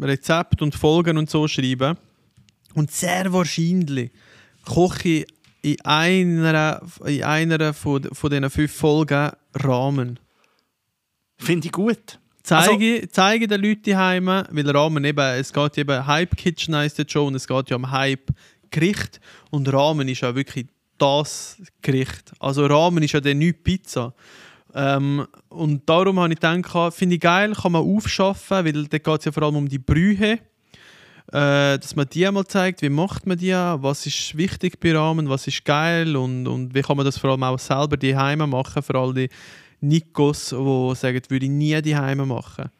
Speaker 2: Rezept und Folgen und so schreiben. Und sehr wahrscheinlich koche ich in einer, in einer von, von diesen fünf Folgen Rahmen.
Speaker 4: Finde ich gut.
Speaker 2: Zeige, zeige den Leuten heim, weil Rahmen eben, es geht eben Hype Kitchen heisst jetzt schon und es geht ja um Hype Gericht und Rahmen ist ja wirklich das Gericht. Also Rahmen ist ja dann nicht Pizza. Ähm, und darum habe ich gedacht, finde ich geil, kann man aufschaffen, weil da geht es ja vor allem um die Brühe. Äh, dass man die mal zeigt, wie macht man die, was ist wichtig bei Rahmen, was ist geil und, und wie kann man das vor allem auch selber die machen, für all die Nikos, die sagen, würde ich nie die machen.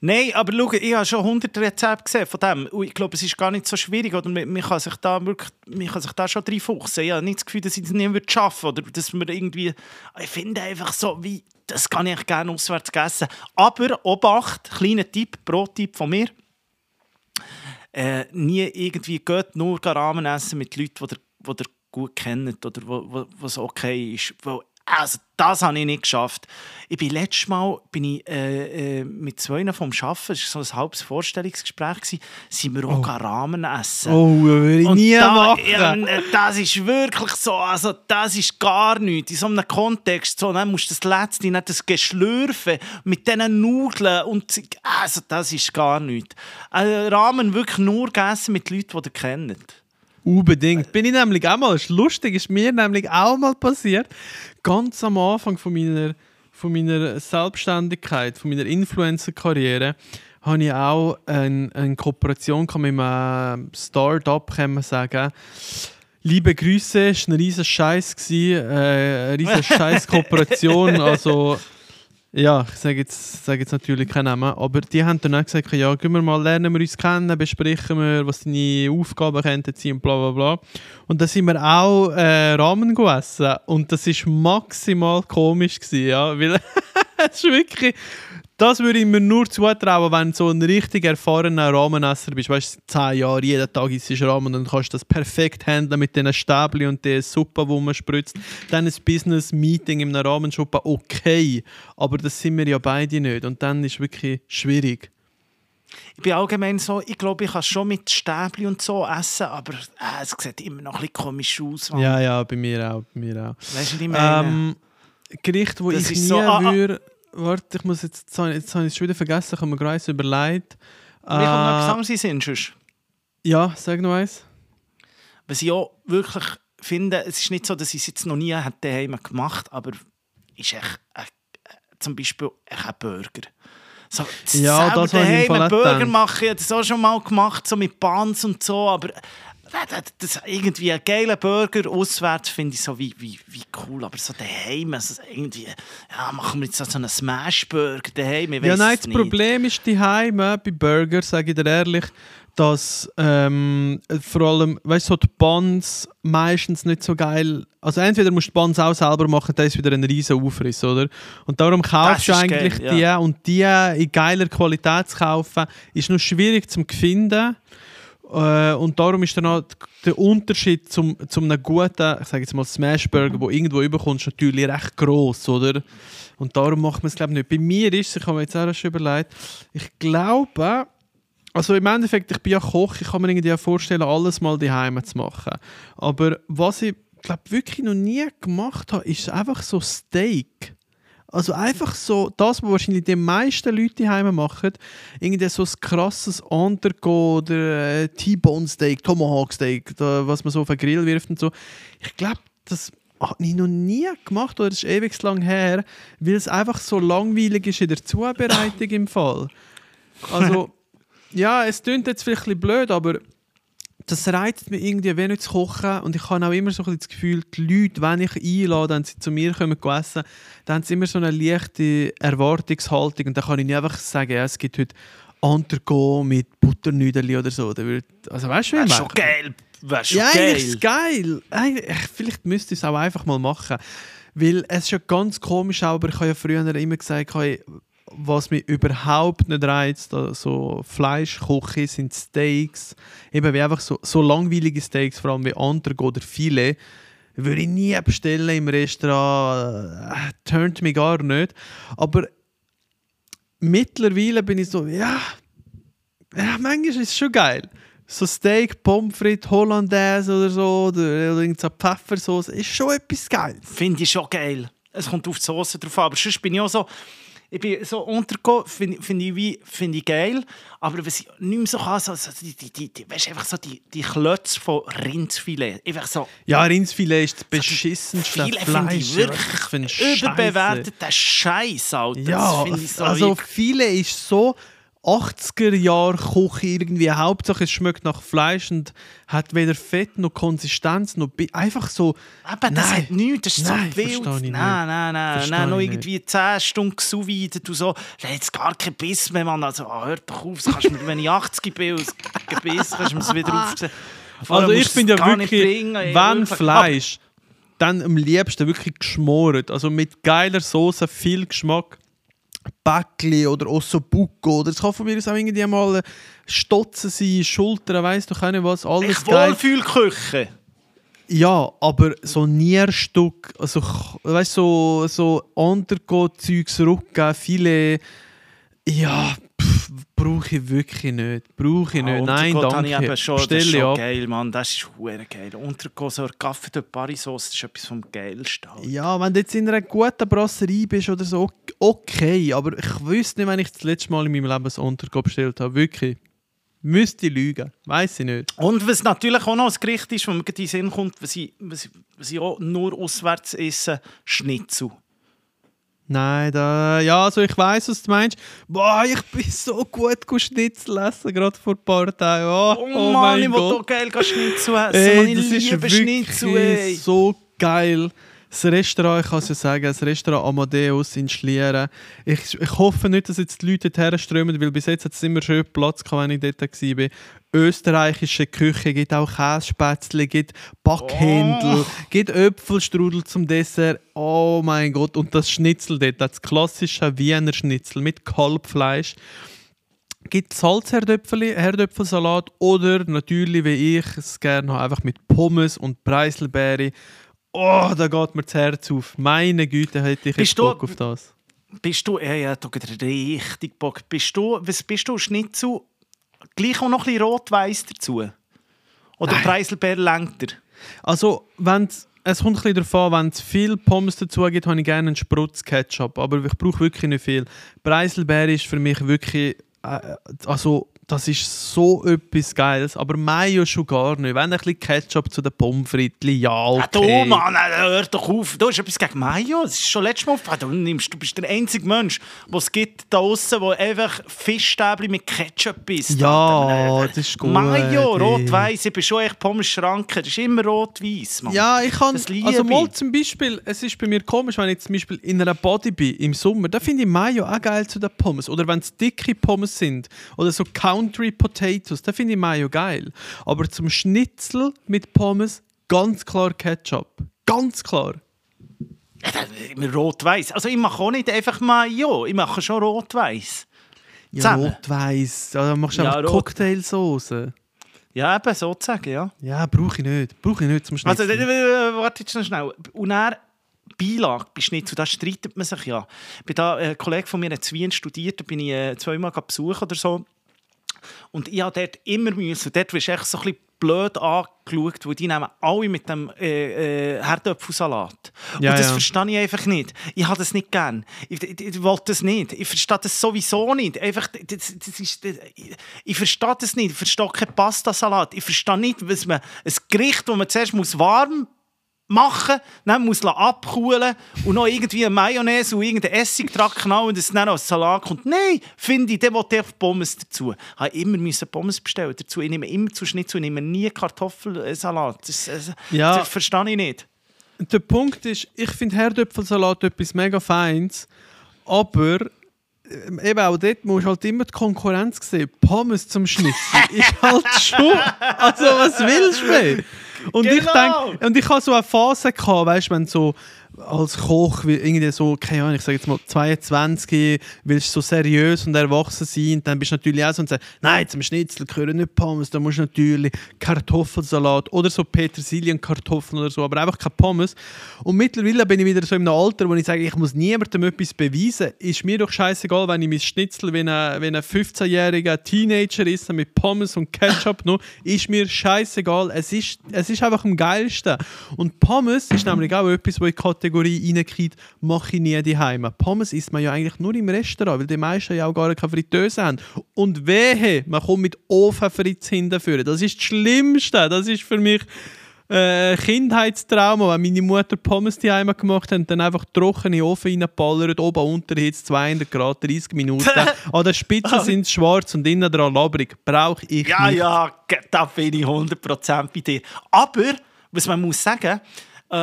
Speaker 4: Nein, aber schau, ich habe schon 100 Rezepte gesehen von dem. Ich glaube, es ist gar nicht so schwierig. Oder man, man, kann sich da wirklich, man kann sich da schon reinfuchsen. Ich habe nicht das Gefühl, dass ich das nicht würde schaffen oder dass man irgendwie... Ich finde einfach so, wie... Das kann ich gerne auswärts essen. Aber, Obacht, kleiner Tipp, Pro-Tipp von mir. Äh, nie irgendwie geht nur Ramen essen mit Leuten, die ihr, die ihr gut kennt oder was okay ist. Weil, also, das habe ich nicht geschafft. Ich bin letztes Mal bin ich, äh, äh, mit zwei vom Arbeiten, das war so ein halbes Vorstellungsgespräch, gewesen, sind wir auch Ramen essen.
Speaker 2: Oh, würde ich
Speaker 4: Und
Speaker 2: nie
Speaker 4: da,
Speaker 2: machen.
Speaker 4: Ja, äh, das ist wirklich so, also das ist gar nichts. In so einem Kontext, so, dann musst du das Letzte, nicht das Geschlürfen mit diesen Nudeln und so- also das ist gar nichts. Also, Ramen wirklich nur gegessen mit Leuten, die ihr kennt.
Speaker 2: Unbedingt. Bin ich nämlich auch mal, ist lustig, ist mir nämlich auch mal passiert, ganz am Anfang von meiner, von meiner Selbstständigkeit, von meiner Influencer-Karriere, habe ich auch eine, eine Kooperation mit einem Start-up, kann man sagen. Liebe Grüße, es war ein riesen Scheiß, gewesen, äh, eine riesen Scheiß-Kooperation, also ja, ich sage jetzt, sage jetzt natürlich keinen Namen, aber die haben dann auch gesagt, ja, gehen wir mal, lernen wir uns kennen, besprechen wir, was deine Aufgaben könnten sein und bla bla bla. Und dann sind wir auch äh, Ramen gegessen und das ist maximal komisch gewesen, ja, weil es ist wirklich das würde ich mir nur zutrauen, wenn du so ein richtig erfahrener Rahmenesser bist. Weißt du, zehn Jahre, jeden Tag isst du Rahmen und dann kannst du das perfekt handeln mit diesen Stäbchen und der Suppe, die man spritzt. Dann ein Business-Meeting im Rahmenshop, okay. Aber das sind wir ja beide nicht. Und dann ist es wirklich schwierig.
Speaker 4: Ich bin allgemein so, ich glaube, ich kann schon mit Stäbli und so essen, aber äh, es sieht immer noch ein bisschen komisch aus. Mann.
Speaker 2: Ja, ja, bei mir auch. Bei mir auch.
Speaker 4: Weißt du, was ich meine?
Speaker 2: Ähm, Gericht, wo
Speaker 4: Das
Speaker 2: ich nie
Speaker 4: so- ah, ah.
Speaker 2: Warte, ich muss jetzt, jetzt habe ich habe ich es schon wieder vergessen, ich habe mir gerade eins überlegt.
Speaker 4: Mir kommt noch etwas
Speaker 2: Äh,
Speaker 4: anderes Sinn, sonst.
Speaker 2: ja, sag noch eins.
Speaker 4: Was ich auch wirklich finde, es ist nicht so, dass ich es jetzt noch nie hätte daheim gemacht aber ist echt äh, äh, zum Beispiel ein Burger. So,
Speaker 2: Ja, das habe ich im Fall
Speaker 4: Burger machen, ich habe das auch schon mal gemacht, so mit Buns und so, aber äh, das, irgendwie ein geiler Burger auswärts finde ich so wie, wie, wie cool, aber so daheim, also irgendwie, ja, machen wir jetzt so einen Smash-Burger daheim, ich
Speaker 2: Ja, nein, das
Speaker 4: nicht.
Speaker 2: Problem ist die Heime bei Burger, sage ich dir ehrlich, dass ähm, vor allem, weißt du, so die Buns meistens nicht so geil. Also entweder musst du die Buns auch selber machen, dann ist wieder ein riesen Aufriss, oder? Und darum kaufst du eigentlich
Speaker 4: geil,
Speaker 2: die
Speaker 4: ja.
Speaker 2: und die in geiler Qualität zu kaufen, ist noch schwierig zu finden. Äh, und darum ist dann auch der Unterschied zum, zum einem guten, ich sage jetzt mal Smashburger, wo irgendwo überkommst, natürlich recht gross, oder? Und darum macht man es glaube ich nicht. Bei mir ist ich habe mir jetzt auch schon überlegt, ich glaube, also im Endeffekt, ich bin ja Koch, ich kann mir irgendwie vorstellen, alles mal daheim zu machen. Aber was ich glaube wirklich noch nie gemacht habe, ist einfach so Steak. Also einfach so, das, was wahrscheinlich die meisten Leute daheim machen, irgendwie so ein krasses Undergo oder äh, T-Bone Steak, Tomahawk Steak, da, was man so auf den Grill wirft und so. Ich glaube, das habe ich noch nie gemacht oder das ist ewig lang her, weil es einfach so langweilig ist in der Zubereitung im Fall. Also, ja, es klingt jetzt vielleicht ein bisschen blöd, aber das reizt mich irgendwie, wenn nicht zu kochen. Und ich habe auch immer so ein bisschen das Gefühl, die Leute, wenn ich einlade, wenn sie zu mir kommen zu essen, dann haben sie immer so eine leichte Erwartungshaltung. Und dann kann ich nicht einfach sagen, ja, es gibt heute Entrecote mit Butternüdeln oder so. Also weißt du, wie ich
Speaker 4: schon geil, wäre schon
Speaker 2: Ja,
Speaker 4: geil.
Speaker 2: eigentlich geil. Eigentlich- Vielleicht müsste ich es auch einfach mal machen. Weil es ist ja ganz komisch, aber ich habe ja früher immer gesagt, hey, was mich überhaupt nicht reizt, so Fleischkoche sind Steaks. Eben wie einfach so, so langweilige Steaks, vor allem wie Entrecote oder Filet, würde ich nie bestellen im Restaurant. Äh, turnt mich gar nicht. Aber mittlerweile bin ich so, ja, ja, manchmal ist es schon geil. So Steak, Pommes frites, Hollandaise oder so, oder, oder irgendeine Pfeffersauce, ist schon etwas geil.
Speaker 4: Finde ich schon geil. Es kommt auf die Soße drauf an. Aber sonst bin ich auch so, ich bin so untergekommen, finde find ich, wie- find ich geil. Aber was ich nicht mehr so kann, so, so die, die, die, die, weißt, einfach so die, die Klötze von Rindsfilet. Einfach so,
Speaker 2: Ja, Rindsfilet ist das beschissenste
Speaker 4: viele finde ich
Speaker 2: Fleisch.
Speaker 4: wirklich
Speaker 2: ein Scheisse.
Speaker 4: überbewerteter Scheiß, Alter.
Speaker 2: Ja,
Speaker 4: das finde ich so
Speaker 2: also Filet ist so 80er Jahre Küche irgendwie. Hauptsache es schmeckt nach Fleisch und hat weder Fett noch Konsistenz noch Bi- einfach so.
Speaker 4: Eben, das
Speaker 2: Nein.
Speaker 4: hat nichts, das ist
Speaker 2: Nein,
Speaker 4: so wild.
Speaker 2: ich nicht.
Speaker 4: Nein, nein, nein,
Speaker 2: Verstehe
Speaker 4: nein, noch irgendwie 10 Stunden vide, du so, jetzt gar keinen Biss mehr, Mann. Also, ah, hör doch auf, das kannst du mir, wenn ich 80 bin, aus Gebiss, kannst du mir es wieder aufziehen. Vorher
Speaker 2: Also ich
Speaker 4: es
Speaker 2: ja
Speaker 4: nicht
Speaker 2: wirklich,
Speaker 4: bringen,
Speaker 2: wenn. Fleisch, dann am liebsten wirklich geschmort. Also mit geiler Soße, viel Geschmack. Bäckli oder Ossobuco. Oder es kann von mir aus auch irgendwie mal Stotzen sein, Schultern, weißt du nicht was. Alles
Speaker 4: ich
Speaker 2: geil.
Speaker 4: Wohlfühlküche.
Speaker 2: Ja, aber so Nierstück, also weißt so so Undergo-Zeugs, Rücken, Filet, ja, brauche ich wirklich nicht. Brauche ich nicht. Nein,
Speaker 4: Untergott habe
Speaker 2: danke.
Speaker 4: Ich eben schon, das ist schon
Speaker 2: ab.
Speaker 4: geil, Mann. Das ist hure geil. Untergott, so ein Kaffee de Paris-Sauce, das ist etwas vom Geilsten. Alter.
Speaker 2: Ja, wenn du jetzt in einer guten Brasserie bist oder so, okay. Aber ich wüsste nicht, wenn ich das letzte Mal in meinem Leben ein Untergo bestellt habe. Wirklich. Müsste ich lügen. Weiß ich nicht.
Speaker 4: Und was natürlich auch noch ein Gericht ist, mir gerade in den Sinn kommt, was ich, was, ich- was ich auch nur auswärts esse, Schnitzel.
Speaker 2: Nein, da, ja, also ich weiß, was du meinst. Boah, ich bin so gut Schnitzel essen, gerade vor ein paar Tagen. Oh,
Speaker 4: Oh,
Speaker 2: oh
Speaker 4: Mann, ich
Speaker 2: mein
Speaker 4: will
Speaker 2: Gott.
Speaker 4: hier geil Schnitzel essen.
Speaker 2: Ey,
Speaker 4: Mann, ich
Speaker 2: das ist
Speaker 4: liebe
Speaker 2: wirklich
Speaker 4: Schnitzel,
Speaker 2: so geil. Das Restaurant, ich kann es ja sagen, das Restaurant Amadeus in Schlieren. Ich, ich hoffe nicht, dass jetzt die Leute dorthin strömen, weil bis jetzt hat es immer schön Platz gehabt, wenn ich dort war. Österreichische Küche, gibt auch Kässpätzle, gibt Backhändel,
Speaker 4: Oh.
Speaker 2: gibt Äpfelstrudel zum Dessert. Oh mein Gott, und das Schnitzel dort, das klassische Wiener Schnitzel mit Kalbfleisch. Gibt Salzherdöpfeli, Herdöpfelsalat oder natürlich, wie ich es gerne habe, einfach mit Pommes und Preiselbeere. Oh, da geht mir das Herz auf. Meine Güte, hätte ich
Speaker 4: Bist
Speaker 2: jetzt
Speaker 4: du-
Speaker 2: Bock auf das.
Speaker 4: Bist du, ja, ja, du hast richtig Bock. Bist du, was bist du, Schnitzel? Gleich auch noch ein bisschen rot-weiss dazu? Oder. Preiselbeer lenkt er?
Speaker 2: Also, wenn's, es kommt ein bisschen an, wenn es viel Pommes dazu gibt, habe ich gerne einen Sprutz Ketchup, aber ich brauche wirklich nicht viel. Preiselbeere ist für mich wirklich, äh, also das ist so etwas Geiles, aber Mayo schon gar nicht. Wenn ein bisschen Ketchup zu den Pommes frites, ja
Speaker 4: Ja,
Speaker 2: okay.
Speaker 4: du, Mann, äh, hör doch auf. Du hast etwas gegen Mayo. Das ist schon letztes Mal. Du, nimmst, du bist der einzige Mensch, den es gibt da draussen, der einfach Fischstäbchen mit Ketchup isst.
Speaker 2: Ja,
Speaker 4: Alter.
Speaker 2: das ist gut.
Speaker 4: Mayo,
Speaker 2: ey.
Speaker 4: rot-weiss. Ich bin schon echt Pommes-Schranke. Das ist immer rot-weiss, Mann.
Speaker 2: Ja, ich kann. Also mal zum Beispiel, es ist bei mir komisch, wenn ich zum Beispiel in einer Body bin im Sommer, da finde ich Mayo auch geil zu den Pommes. Oder wenn es dicke Pommes sind oder so Country Potatoes, da finde ich Mayo geil. Aber zum Schnitzel mit Pommes ganz klar Ketchup. Ganz klar.
Speaker 4: Rot-weiss. Also ich mache auch nicht einfach Mayo. Ich mache schon rot-weiss.
Speaker 2: Ja. Ja, dann machst du
Speaker 4: Ja,
Speaker 2: einfach. Cocktailsoße.
Speaker 4: Ja, eben, sozusagen, ja.
Speaker 2: Ja, brauche ich nicht. Brauche ich nicht zum
Speaker 4: Also,
Speaker 2: Schnitzel.
Speaker 4: äh, warte jetzt noch schnell. Und dann Beilage bei Schnitzel, da streitet man sich ja. Bei da, äh, ein Kollege von mir hat in Wien studiert, da bin ich äh, zweimal besuchen oder so. Und ich habe dort immer müssen, dort wirst du echt so ein bisschen blöd angeschaut, weil die nehmen alle mit dem äh, äh, Herdöpfelsalat.
Speaker 2: Ja,
Speaker 4: und das
Speaker 2: ja.
Speaker 4: verstehe ich einfach nicht. Ich habe das nicht gern. Ich, ich, ich wollte das nicht. Ich verstehe das sowieso nicht. Einfach, das, das ist, das, ich, ich verstehe das nicht. Ich verstehe keinen Pastasalat. Ich verstehe nicht, was man, ein Gericht, das man zuerst muss warm machen, dann muss man abkühlen und noch irgendwie eine Mayonnaise und irgendeinen Essig dran knallen und es dann als Salat kommt. Nein, finde ich, dann wollte ich Pommes dazu. Ich musste immer müssen Pommes bestellen dazu. Ich nehme immer zu Schnitzel, ich nehme nie Kartoffelsalat. Das, das,
Speaker 2: Ja.
Speaker 4: das verstehe ich nicht.
Speaker 2: Der Punkt ist, ich finde Herdöpfelsalat etwas mega Feins, aber ähm, eben auch dort musst du halt immer die Konkurrenz sehen. Pommes zum Schnitzel ist halt schon. Also, was willst du mehr? Und ich
Speaker 4: Genau.
Speaker 2: denke, und ich hatte so eine Phase, gehabt, weißt du, wenn so als Koch wie irgendwie so, keine Ahnung, ich sage jetzt mal 22, willst du so seriös und erwachsen sein, dann bist du natürlich auch so und sagst, nein, zum Schnitzel gehören nicht Pommes, da musst du natürlich Kartoffelsalat oder so Petersilienkartoffeln oder so, aber einfach keine Pommes. Und mittlerweile bin ich wieder so im Alter, wo ich sage, ich muss niemandem etwas beweisen. Ist mir doch scheißegal, wenn ich mein Schnitzel, wenn ein, wenn ein 15-jähriger Teenager ist mit Pommes und Ketchup noch, ist mir scheißegal. Es ist, es ist einfach am geilsten. Und Pommes ist nämlich auch etwas, wo in die Kategorie reinkommt, mache ich nie daheim. Pommes isst man ja eigentlich nur im Restaurant, weil die meisten ja auch gar keine Fritteuse haben. Und wehe, man kommt mit Ofenfritz hinterführen. Das ist das Schlimmste. Das ist für mich äh, Kindheitstrauma, wenn meine Mutter Pommes die einmal gemacht hat, dann einfach trocken in den Ofen reingeballert, oben unterhitzt 200 Grad, 30 Minuten. An der Spitze sind sie schwarz und innen dran labrig. Brauche ich
Speaker 4: Ja,
Speaker 2: nicht.
Speaker 4: ja, ge- da bin ich 100% bei dir. Aber, was man muss sagen, äh,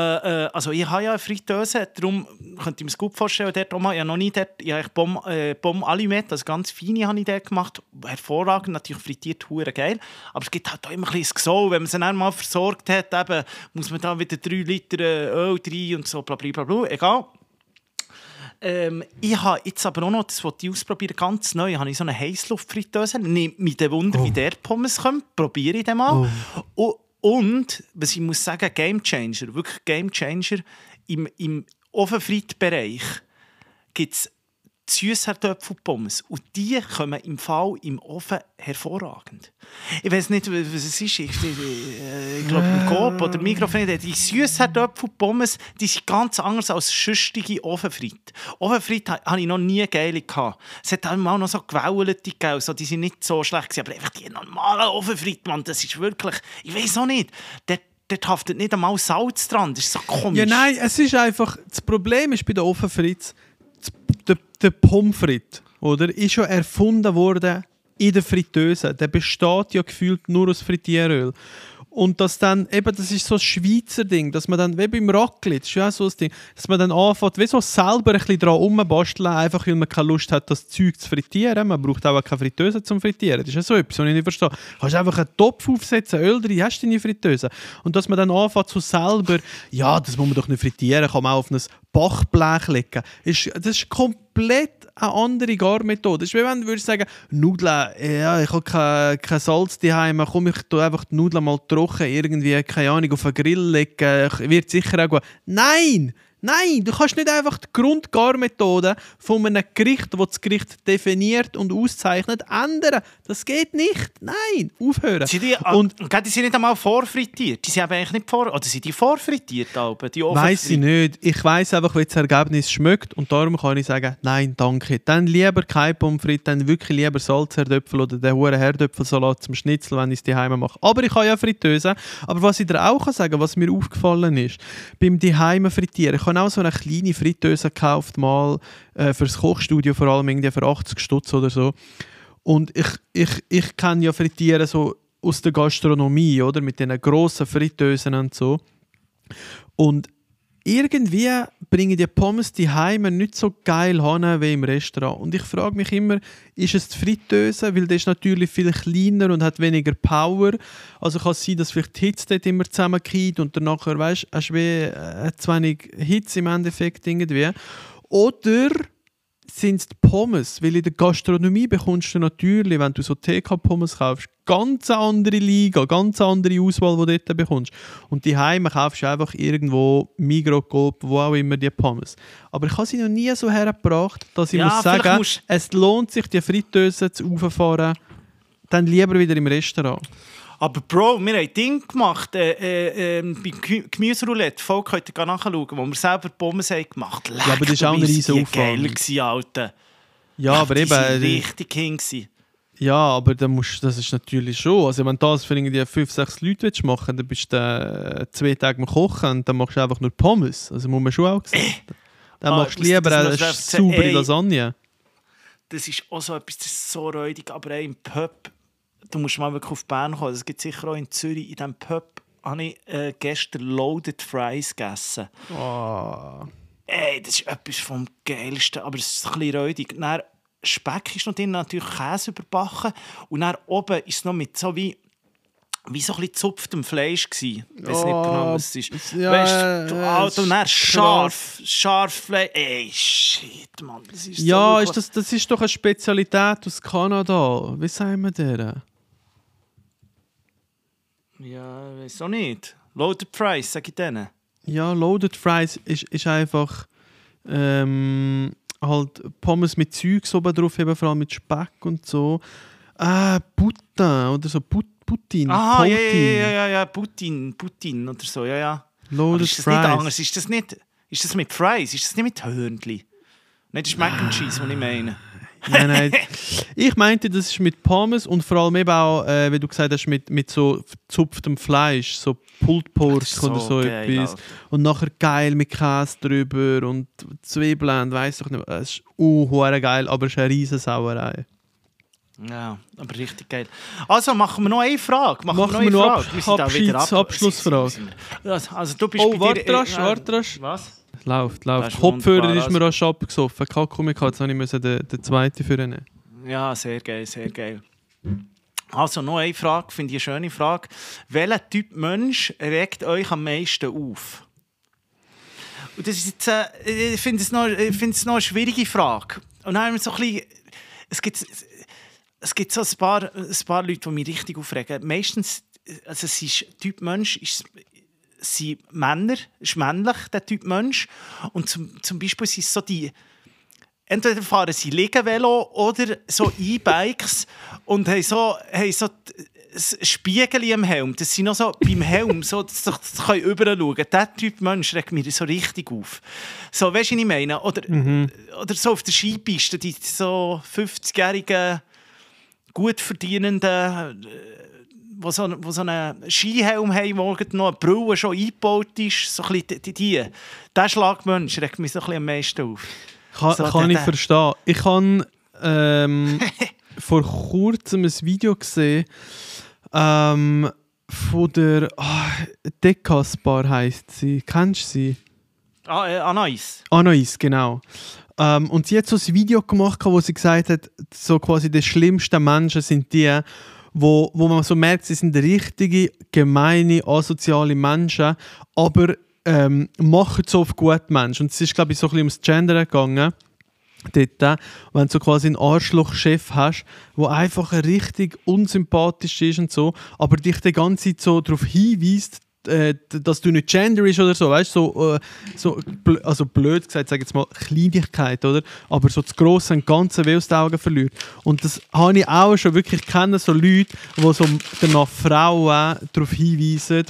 Speaker 4: äh, also ich habe ja eine Fritteuse, darum könnte ich mir es gut vorstellen, dort auch mal, ich habe noch nie dort, ich habe Bomb, äh, Bomb Alimette, also ganz feine habe ich dort gemacht, hervorragend, natürlich frittiert, hure geil, aber es gibt halt auch immer ein bisschen Gesau, wenn man sie dann mal versorgt hat, eben, muss man da wieder 3 Liter äh, Öl rein und so, bla bla bla, bla. egal. Ähm, ich habe jetzt aber auch noch, das wollte ich ausprobieren, ganz neu, habe ich so eine Heißluftfritteuse. Nimmt mich der Wunder, wie der Pommes kommt. Probiere ich den mal. Und, und, was ich muss sagen, Game Changer, wirklich Game Changer, im, im Ofenfrittbereich gibt es Süßkartoffelpommes. Und die kommen im Fall im Ofen hervorragend. Ich weiß nicht, was es ist. Ich, äh, ich glaube, im Coop oder Mikrofon. Die Süßkartoffelpommes die sind ganz anders als schüstige Ofenfritt. Ofenfritt ha- habe ich noch nie geile. Es hat auch noch so gewäulte gegeben. So, die sind nicht so schlecht gewesen, aber einfach die normalen Ofenfritt, Mann, das ist wirklich... Ich weiß auch nicht. Dort, dort haftet nicht einmal Salz dran. Das ist so komisch.
Speaker 2: Ja, nein, es ist einfach, das Problem ist bei den Ofenfritz, der, der Pommes frites, oder, ist schon erfunden worden in der Fritteuse. Der besteht ja gefühlt nur aus Frittieröl. Und dass dann, eben, das ist so ein Schweizer Ding, dass man dann, wie beim Raclette, ja so ein Ding, dass man dann anfängt, wie so selber ein bisschen dran rumbasteln, einfach weil man keine Lust hat, das Zeug zu frittieren. Man braucht auch keine Fritteuse zum Frittieren. Das ist ja so etwas, was ich nicht verstehe. Du kannst einfach einen Topf aufsetzen, Öl drin, hast du deine Fritteuse. Und dass man dann anfängt, so selber, ja, das muss man doch nicht frittieren, kann man auch auf ein Backblech legen. Das ist komplett eine andere Garmethode. Das ist wie wenn du würdest sagen, Nudeln, ja, ich habe kein, kein Salz daheim, komm, ich tue einfach die Nudeln mal trocken, irgendwie, keine Ahnung, auf einen Grill legen, wird sicher auch gut. Nein! Nein, du kannst nicht einfach die Grundgarmethode von einem Gericht, das das Gericht definiert und auszeichnet, ändern. Das geht nicht. Nein, aufhören.
Speaker 4: Sind die,
Speaker 2: und
Speaker 4: und, die sind nicht einmal vorfrittiert. Die sind aber eigentlich nicht vor... Oder sind die vorfrittiert? Die
Speaker 2: Weiß ich nicht. Ich weiß einfach, wie das Ergebnis schmeckt und darum kann ich sagen, nein, danke. Dann lieber kein Pommes frites, dann wirklich lieber Salzherdöpfel oder den hohen Herdöpfelsalat zum Schnitzel, wenn ich es daheim mache. Aber ich habe ja Fritteuse. Aber was ich dir auch kann sagen was mir aufgefallen ist, beim daheim frittieren, ich habe auch so eine kleine Fritteuse gekauft, mal äh, fürs Kochstudio, vor allem irgendwie für 80 Stutz oder so. Und ich, ich, ich kenne ja Frittieren so aus der Gastronomie, oder? Mit diesen grossen Fritteusen und so. Und irgendwie bringen die Pommes die Heime nicht so geil hin wie im Restaurant. Und ich frage mich immer, ist es die Fritteuse? Weil die ist natürlich viel kleiner und hat weniger Power. Also kann es sein, dass vielleicht die Hitze dort immer zusammengeht und danach, weißt du, hast du wie äh, zu wenig Hitze im Endeffekt irgendwie. Oder sind es die Pommes? Weil in der Gastronomie bekommst du natürlich, wenn du so TK-Pommes kaufst, ganz andere Liga, ganz andere Auswahl, die du dort bekommst. Und die Heime kaufst du einfach irgendwo Migros, Coop, wo auch immer die Pommes. Aber ich habe sie noch nie so hergebracht, dass ich
Speaker 4: Ja,
Speaker 2: muss sagen,
Speaker 4: musst-
Speaker 2: es lohnt sich, die Fritteuse zu auffahren, dann lieber wieder im Restaurant.
Speaker 4: Aber Bro, wir haben Ding gemacht, äh, äh, äh, bei Gemü- Gemüseroulette, Volk könnt ihr nachschauen, wo wir selber Pommes haben gemacht haben.
Speaker 2: Ja, aber das ist auch ein riesen Aufwand.
Speaker 4: geil gewesen, Alter.
Speaker 2: Ja, aber
Speaker 4: die
Speaker 2: eben...
Speaker 4: sind
Speaker 2: die-
Speaker 4: richtig hin gewesen.
Speaker 2: Ja, aber dann musst, das ist natürlich schon. Also wenn du das für irgendwie 5, 6 Leute willst machen dann bist du äh, zwei Tage am Kochen und dann machst du einfach nur Pommes. Also muss man schon auch sehen. Dann
Speaker 4: Ah,
Speaker 2: machst du lieber
Speaker 4: das
Speaker 2: eine
Speaker 4: erzählen.
Speaker 2: saubere. Lasagne.
Speaker 4: Das ist auch so etwas, das ist so räudig, aber ey, im Pub, du musst mal wirklich auf Bern kommen, das gibt sicher auch in Zürich, in diesem Pub habe ich äh, gestern Loaded Fries gegessen.
Speaker 2: Oh.
Speaker 4: Ey, das ist etwas vom Geilsten, aber es ist ein bisschen räudig. Dann Speck ist noch drin, natürlich Käse überbacken und dann oben ist es noch mit so wie wie so ein bisschen gezupftem Fleisch gsi. Weiß nicht genau, was es ist.
Speaker 2: es- ja,
Speaker 4: weißt du, Alter, und dann
Speaker 2: es
Speaker 4: scharf, scharf Fleisch. Ey, shit, Mann, das ist
Speaker 2: Ja,
Speaker 4: so
Speaker 2: ist das, das ist doch eine Spezialität aus Kanada. Wie sagen wir der?
Speaker 4: Ja, weiß auch nicht. Loaded Fries, sag ich denen.
Speaker 2: Ja, Loaded Fries ist, ist einfach ähm, halt Pommes mit Zeugs oben drauf, eben vor allem mit Speck und so. Ah, Butter oder so Put Putin.
Speaker 4: Aha, ja, ja, ja, ja, ja, Putin, Putin oder so, ja, ja. Aber
Speaker 2: Loaded
Speaker 4: ist das
Speaker 2: Fries.
Speaker 4: nicht anders? Ist das nicht, ist das mit Fries? Ist das nicht mit Hörnli? Nein, das ist Mac and Cheese, was ich meine.
Speaker 2: Nein, nein. Ich meinte, das ist mit Pommes und vor allem eben auch, äh, wie du gesagt hast, mit, mit so gezupftem Fleisch, so Pulled Pork oder
Speaker 4: so geil,
Speaker 2: etwas.
Speaker 4: Alter.
Speaker 2: Und nachher geil mit Käse drüber und Zwiebeln und weiss doch nicht. Es ist uh, geil, aber es ist eine riesen Sauerei.
Speaker 4: Ja, aber richtig geil. Also machen wir noch eine Frage. Machen,
Speaker 2: Machen
Speaker 4: wir noch eine Frage. Wir sind
Speaker 2: Abschieds-
Speaker 4: ab-
Speaker 2: Abschlussfrage.
Speaker 4: Also, du bist
Speaker 2: Oh, warte rasch, warte rasch.
Speaker 4: Was?
Speaker 2: Läuft, läuft.
Speaker 4: ist
Speaker 2: Kopfhörer ist mir
Speaker 4: also.
Speaker 2: rasch abgesoffen. Kalkumika, jetzt musste ich den, den zweiten für nehmen.
Speaker 4: Ja, sehr geil, sehr geil. Also noch eine Frage, finde ich eine schöne Frage. Welcher Typ Mensch regt euch am meisten auf? Und das ist jetzt, äh, ich finde es, noch- ich es noch eine schwierige Frage. Und dann haben wir so ein bisschen, es gibt, es gibt so ein paar, ein paar Leute, die mich richtig aufregen. Meistens, also es ist Typ Mensch, ist, sind Männer, ist männlich, der Typ Mensch. Und zum, zum Beispiel sind es so die, entweder fahren sie Liegenvelo oder so E-Bikes und haben so, haben so Spiegel im Helm. Das sind noch so beim Helm, so, sie das können überall schauen. Der Typ Mensch regt mich so richtig auf. So, weißt du, was ich meine? Oder, oder so auf der Skipiste, die so 50-jährigen, gut verdienenden, äh, wo so, wo so einen Skihelm haben, wo noch eine Brille schon eingebaut ist. So ein bisschen die, die. Der Schlagmensch regt mich so ein bisschen am meisten auf.
Speaker 2: Kann,
Speaker 4: So,
Speaker 2: kann ich verstehen. Ich habe ähm, vor kurzem ein Video gesehen, ähm, von der ah, Decas-Bar heisst sie. Kennst du sie?
Speaker 4: Ah, äh, Anais.
Speaker 2: Anais, genau. Ähm, und sie hat so ein Video gemacht, wo sie gesagt hat, so quasi die schlimmsten Menschen sind die, wo, wo man so merkt, sie sind richtige, gemeine, asoziale Menschen, aber ähm, machen so auf gute Menschen. Und es ist, glaube ich, so ein bisschen ums Gender gegangen. Dort, wenn du quasi einen Arschloch-Chef hast, der einfach richtig unsympathisch ist und so, aber dich die ganze Zeit so darauf hinweist, äh, dass du nicht genderisch oder so, weißt so, äh, so also blöd gesagt, sage jetzt mal Kleinigkeit, oder? Aber so das Grosse und Ganze wie aus den Augen verliert. Und das habe ich auch schon wirklich kennen, so Leute, die so danach Frauen darauf hinweisen,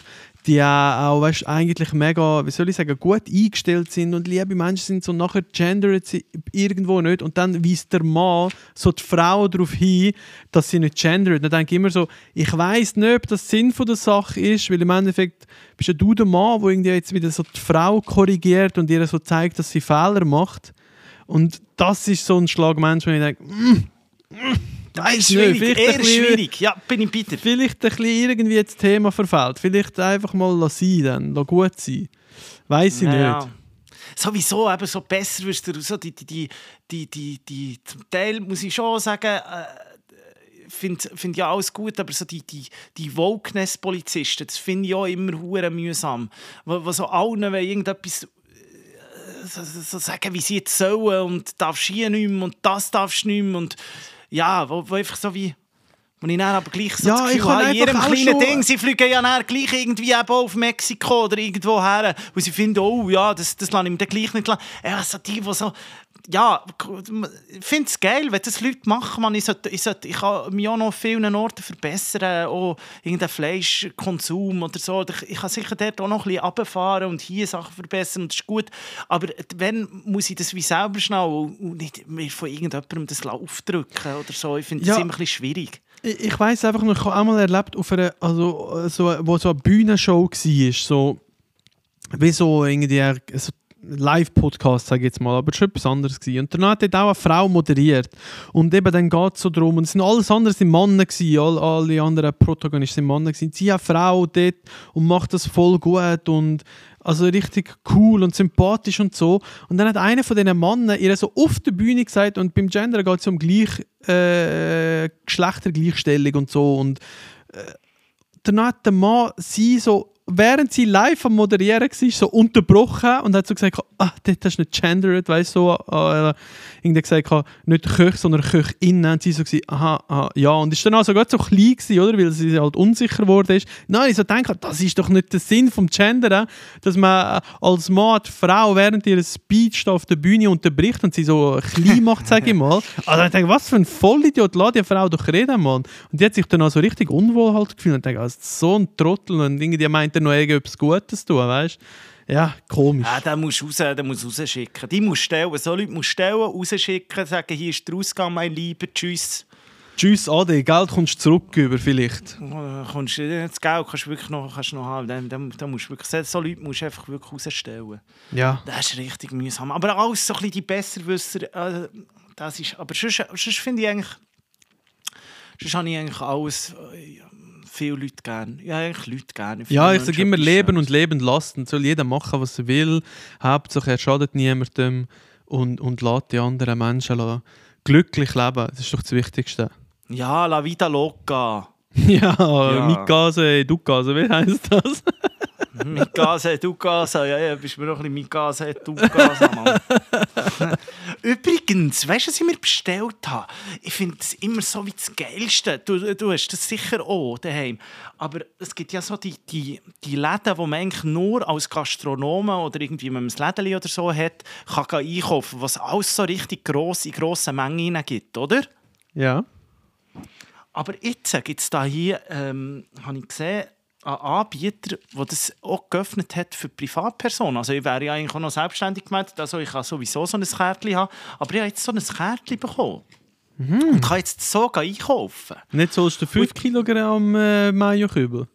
Speaker 2: die auch weißt, eigentlich mega, wie soll ich sagen, gut eingestellt sind und liebe Menschen sind, so nachher gendert sie irgendwo nicht und dann weist der Mann so die Frau darauf hin, dass sie nicht gendert. Dann denke ich immer so, ich weiß nicht, ob das Sinn von der Sache ist, weil im Endeffekt bist ja du der Mann, der irgendwie jetzt wieder so die Frau korrigiert und ihr so zeigt, dass sie Fehler macht. Und das ist so ein Schlagmensch, wo ich denke, mm, mm,
Speaker 4: Weiß schwierig, nicht, eher schwierig. Ja, bin ich bitter.
Speaker 2: Vielleicht ein bisschen irgendwie das Thema verfällt. Vielleicht einfach mal sein, dann lass gut sein. Weiß ich naja. nicht.
Speaker 4: Sowieso eben so besser wirst du so die, die, die, die, die, die, zum Teil muss ich schon sagen, äh, finde find ja alles gut, aber so die, die, die Wokeness-Polizisten, das finde ich auch immer hure mühsam. Wo, wo so allen irgendetwas äh, so, so sagen, wie sie jetzt sollen und darfst hier nicht mehr und das darfst du nicht mehr und ja, wo, wo einfach so wie... Und ich dann aber gleich so
Speaker 2: ja,
Speaker 4: das Gefühl
Speaker 2: ich habe, in jedem
Speaker 4: kleinen schon... Ding, sie fliegen ja dann gleich irgendwie eben auf Mexiko oder irgendwo her, wo sie finden, oh ja, das, das lasse ich mir gleich nicht. Ja, so die, die so ja, ich finde es geil, wenn das Leute machen. Man, ich, sollte, ich, sollte, ich kann mich auch noch auf vielen Orten verbessern, auch irgendeinen Fleischkonsum oder so. Ich, ich kann sicher dort auch noch ein bisschen runterfahren und hier Sachen verbessern und das ist gut. Aber wenn muss ich das wie selber schnell und nicht mir von irgendjemandem das aufdrücken oder so. Ich finde das ja. immer ein bisschen schwierig.
Speaker 2: Ich, weiss einfach noch, ich habe einmal erlebt, auf einer, also, so, wo so eine Bühnenshow war, so wie so irgendwie so Live-Podcast, sage ich jetzt mal, aber schon etwas anderes gewesen. Und danach hat auch eine Frau moderiert. Und eben dann geht es so darum, und es sind alles andere sind Männer gewesen, alle, alle anderen Protagonisten sind Männer gewesen. Sie eine Frau dort und macht das voll gut und also richtig cool und sympathisch und so. Und dann hat einer von diesen Männern ihr so auf der Bühne gesagt, und beim Gender geht es um Gleich, äh, Geschlechtergleichstellung und so. Und äh, dann hat der Mann sie so während sie live am Moderieren war, so unterbrochen und hat so gesagt, ah, hast du nicht gendered, weißt du, so, äh, irgendwie gesagt, nicht Köch, sondern Köchinnen. Und sie so gesagt, aha, aha, ja. Und ist dann also gerade so klein gewesen, oder, weil sie halt unsicher geworden ist. Nein, ich so denke, das ist doch nicht der Sinn vom Gendern, dass man als Mann die Frau während ihrer Speech auf der Bühne unterbricht und sie so klein macht, sage ich mal. Also ich denke, was für ein Vollidiot, lass die Frau doch reden, Mann. Und die hat sich dann auch so richtig unwohl halt gefühlt und denke, also, so ein Trottel und irgendwie meint er noch irgendetwas Gutes tun, weißt ja, komisch.
Speaker 4: Ja, den musst du raus, den musst rausschicken. Die musst stellen, so Leute musst stellen, rausschicken, sagen, hier ist der Ausgang, mein Lieber, tschüss.
Speaker 2: Tschüss, Ade, Geld kommst du zurück über vielleicht.
Speaker 4: Kommst, das Geld kannst du wirklich noch, kannst noch haben. Dann, dann, dann musst wirklich, so Leute musst du einfach wirklich rausstellen.
Speaker 2: Ja.
Speaker 4: Das ist richtig mühsam. Aber alles so ein bisschen die Besserwisser, äh, das ist, aber sonst, sonst finde ich eigentlich, sonst habe ich eigentlich alles, äh, viele Leute gerne. Ja, eigentlich Leute gerne.
Speaker 2: Ja, ich sage immer leben und leben lassen. Soll jeder machen, was er will. Hauptsache er schadet niemandem und, und lässt die anderen Menschen glücklich leben. Das ist doch das Wichtigste.
Speaker 4: Ja, la vida loca.
Speaker 2: ja, ja. mit Gase, du Gase, wie heißt das?
Speaker 4: mit Gase, du Gase. Ja, ja, bist mir noch ein bisschen mit Gase, du Gase, Mann. Übrigens, weißt du, was ich mir bestellt habe? Ich finde es immer so wie das Geilste. Du, du hast das sicher auch daheim. Aber es gibt ja so die, die, die Läden, wo man eigentlich nur als Gastronomen oder irgendwie, wenn man ein Läden oder so hat, kann einkaufen, was alles so richtig gross, in grossen Mengen gibt, oder?
Speaker 2: Ja.
Speaker 4: Aber jetzt gibt es da hier, ähm, habe ich gesehen, einen Anbieter, der das auch geöffnet hat für Privatpersonen. Also ich wäre ja eigentlich auch noch selbstständig gemeldet, also ich kann sowieso so ein Kärtchen haben, aber ich habe jetzt so ein Kärtchen bekommen. Mhm. Und kann jetzt so einkaufen.
Speaker 2: Nicht so aus der 5 Kilogramm äh, Mayo-Kübel?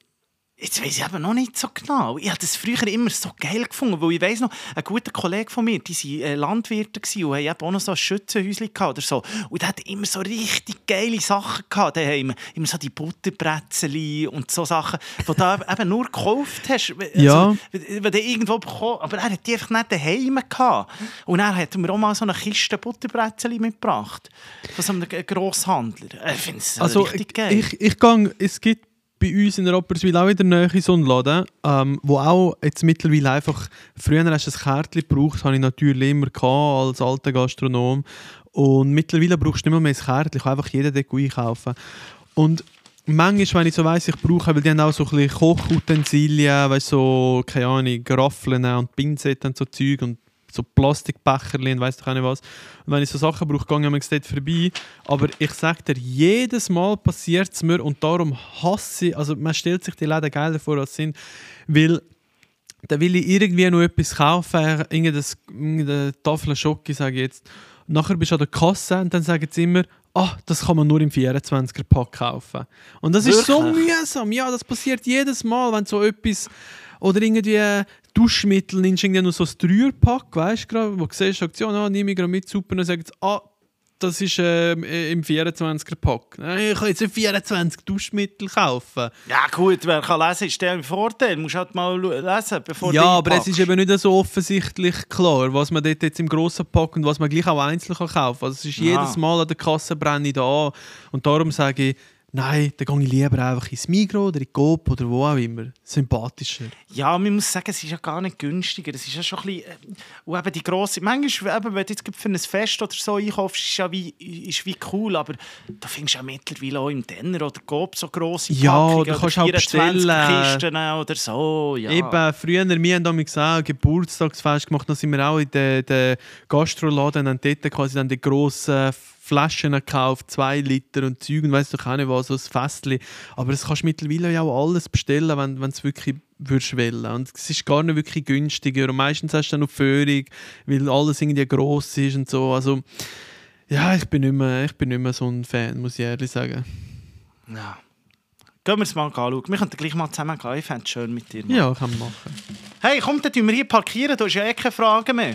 Speaker 4: Jetzt weiß ich eben noch nicht so genau. Ich habe das früher immer so geil gefunden, weil ich weiss noch, ein guter Kollege von mir, die waren äh, Landwirte und haben auch noch so ein Schützenhäuschen oder so. Und der hat immer so richtig geile Sachen gehabt. Da haben immer so die Butterbretzeli und so Sachen, die du eben nur gekauft hast. Also,
Speaker 2: Ja.
Speaker 4: Wenn du irgendwo bekommen aber er hat die einfach nicht daheim gehabt. Und dann hat er mir auch mal so eine Kiste Butterbretzeli mitgebracht. Von so einem Grosshandler. Ich finde es
Speaker 2: Also
Speaker 4: richtig geil.
Speaker 2: ich, ich gang, es gibt bei uns in der Rapperswil auch in der Nähe so einen Laden, ähm, wo auch jetzt mittlerweile einfach, früher hast du ein Kärtchen gebraucht, habe ich natürlich immer gehabt, als alter Gastronom. Und mittlerweile brauchst du nicht mehr, ein Kärtchen, ich kann einfach jeden Deko einkaufen. Und manchmal, wenn ich so weiss, ich brauche, weil die haben auch so ein bisschen Kochutensilien, weißt so, keine Ahnung, Raffeln und Pinzetten und so Zeug und so Plastikbecherchen und weiss doch auch nicht was. Und wenn ich so Sachen brauche, gehe ich dort vorbei. Aber ich sage dir, jedes Mal passiert es mir und darum hasse ich, also man stellt sich die Läden geiler vor, als sie sind, weil da will ich irgendwie noch etwas kaufen, irgendeine, Tafel Schoki, sage ich jetzt. Nachher bist du an der Kasse und dann sagen sie immer, ah, das kann man nur im 24er-Pack kaufen. Und das ist so
Speaker 4: Wirklich?
Speaker 2: mühsam. Ja, das passiert jedes Mal, wenn so etwas oder irgendwie Duschmittel nimmst du irgendwie noch so ein Dreierpack, weißt du gerade, wo du siehst, Aktion, ah, nehme ich gerade mit, super, und dann sagen sie, ah, das ist ähm, äh, im 24er-Pack. Nein, Ich kann jetzt nicht 24 Duschmittel kaufen.
Speaker 4: Ja gut, wer kann lesen, ist der im Vorteil. Du musst halt mal lesen, bevor
Speaker 2: Ja, aber es ist eben nicht so offensichtlich klar, was man dort jetzt im grossen Pack und was man gleich auch einzeln kann kaufen kann. Also es ist
Speaker 4: Ja.
Speaker 2: jedes Mal an der Kasse brenne ich da an. Und darum sage ich, nein, dann gehe ich lieber einfach ins Migros oder in die Coop oder wo auch immer. Sympathischer.
Speaker 4: Ja, man muss sagen, es ist ja gar nicht günstiger. Es ist ja schon ein bisschen... äh, Und eben die grosse... Manchmal, eben, wenn du jetzt für ein Fest oder so einkaufst, ist ja wie, ist wie cool, aber da findest du ja mittlerweile auch im Denner oder Coop so grosse
Speaker 2: Ja,
Speaker 4: Packungen
Speaker 2: du
Speaker 4: oder
Speaker 2: kannst auch
Speaker 4: 24
Speaker 2: bestellen.
Speaker 4: Kisten oder so. Ja.
Speaker 2: Eben, früher, wir haben damals auch Geburtstagsfest gemacht, dann sind wir auch in den, den Gastroladen und dort quasi dann die grossen Flaschen gekauft, zwei Liter und Zeug und weiss doch auch nicht was, so ein Festchen. Aber das kannst du mittlerweile ja auch alles bestellen, wenn es wirklich würdest wollen. Und es ist gar nicht wirklich günstiger und meistens hast du dann noch Führung, weil alles irgendwie gross ist und so. Also, ja, ich bin nicht mehr, ich bin nicht mehr so ein Fan, muss ich ehrlich sagen.
Speaker 4: ja. Gehen wir es mal anschauen. Wir könnten gleich mal zusammen gehen. Ich fände es schön mit dir. Mann.
Speaker 2: Ja, kann man machen.
Speaker 4: Hey, komm, dann tun wir hier parkieren. Da ist ja eh keine Frage mehr.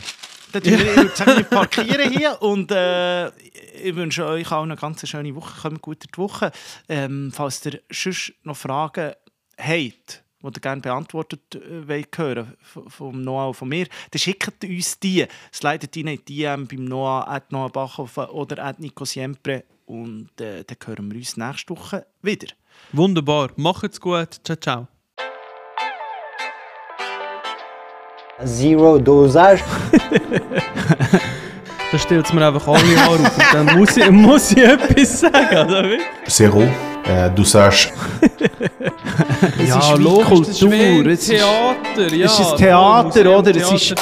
Speaker 4: Dann tun wir, wir parkieren hier und äh, ich wünsche euch auch eine ganz schöne Woche. Kommt gut durch die Woche. Ähm, falls ihr sonst noch Fragen habt, die ihr gerne beantwortet äh, hören vom Noah und von mir, dann schickt uns die. Slidet rein in die DM beim Noah, at Noah Bachhofen oder at Nico Siempre und äh, dann hören wir uns nächste Woche wieder.
Speaker 2: Wunderbar, macht's gut. Ciao, ciao.
Speaker 1: Zero Dosage.
Speaker 2: Da stellt mir einfach alle an und dann muss ich, muss ich etwas sagen, oder wie?
Speaker 3: zéro euh, dosage.
Speaker 2: Ja,
Speaker 4: ist wie
Speaker 2: logisch, das ist
Speaker 4: Kultur,
Speaker 2: wie
Speaker 4: es ist-
Speaker 2: Theater, ja.
Speaker 4: es ist Theater, oder? Es ist-.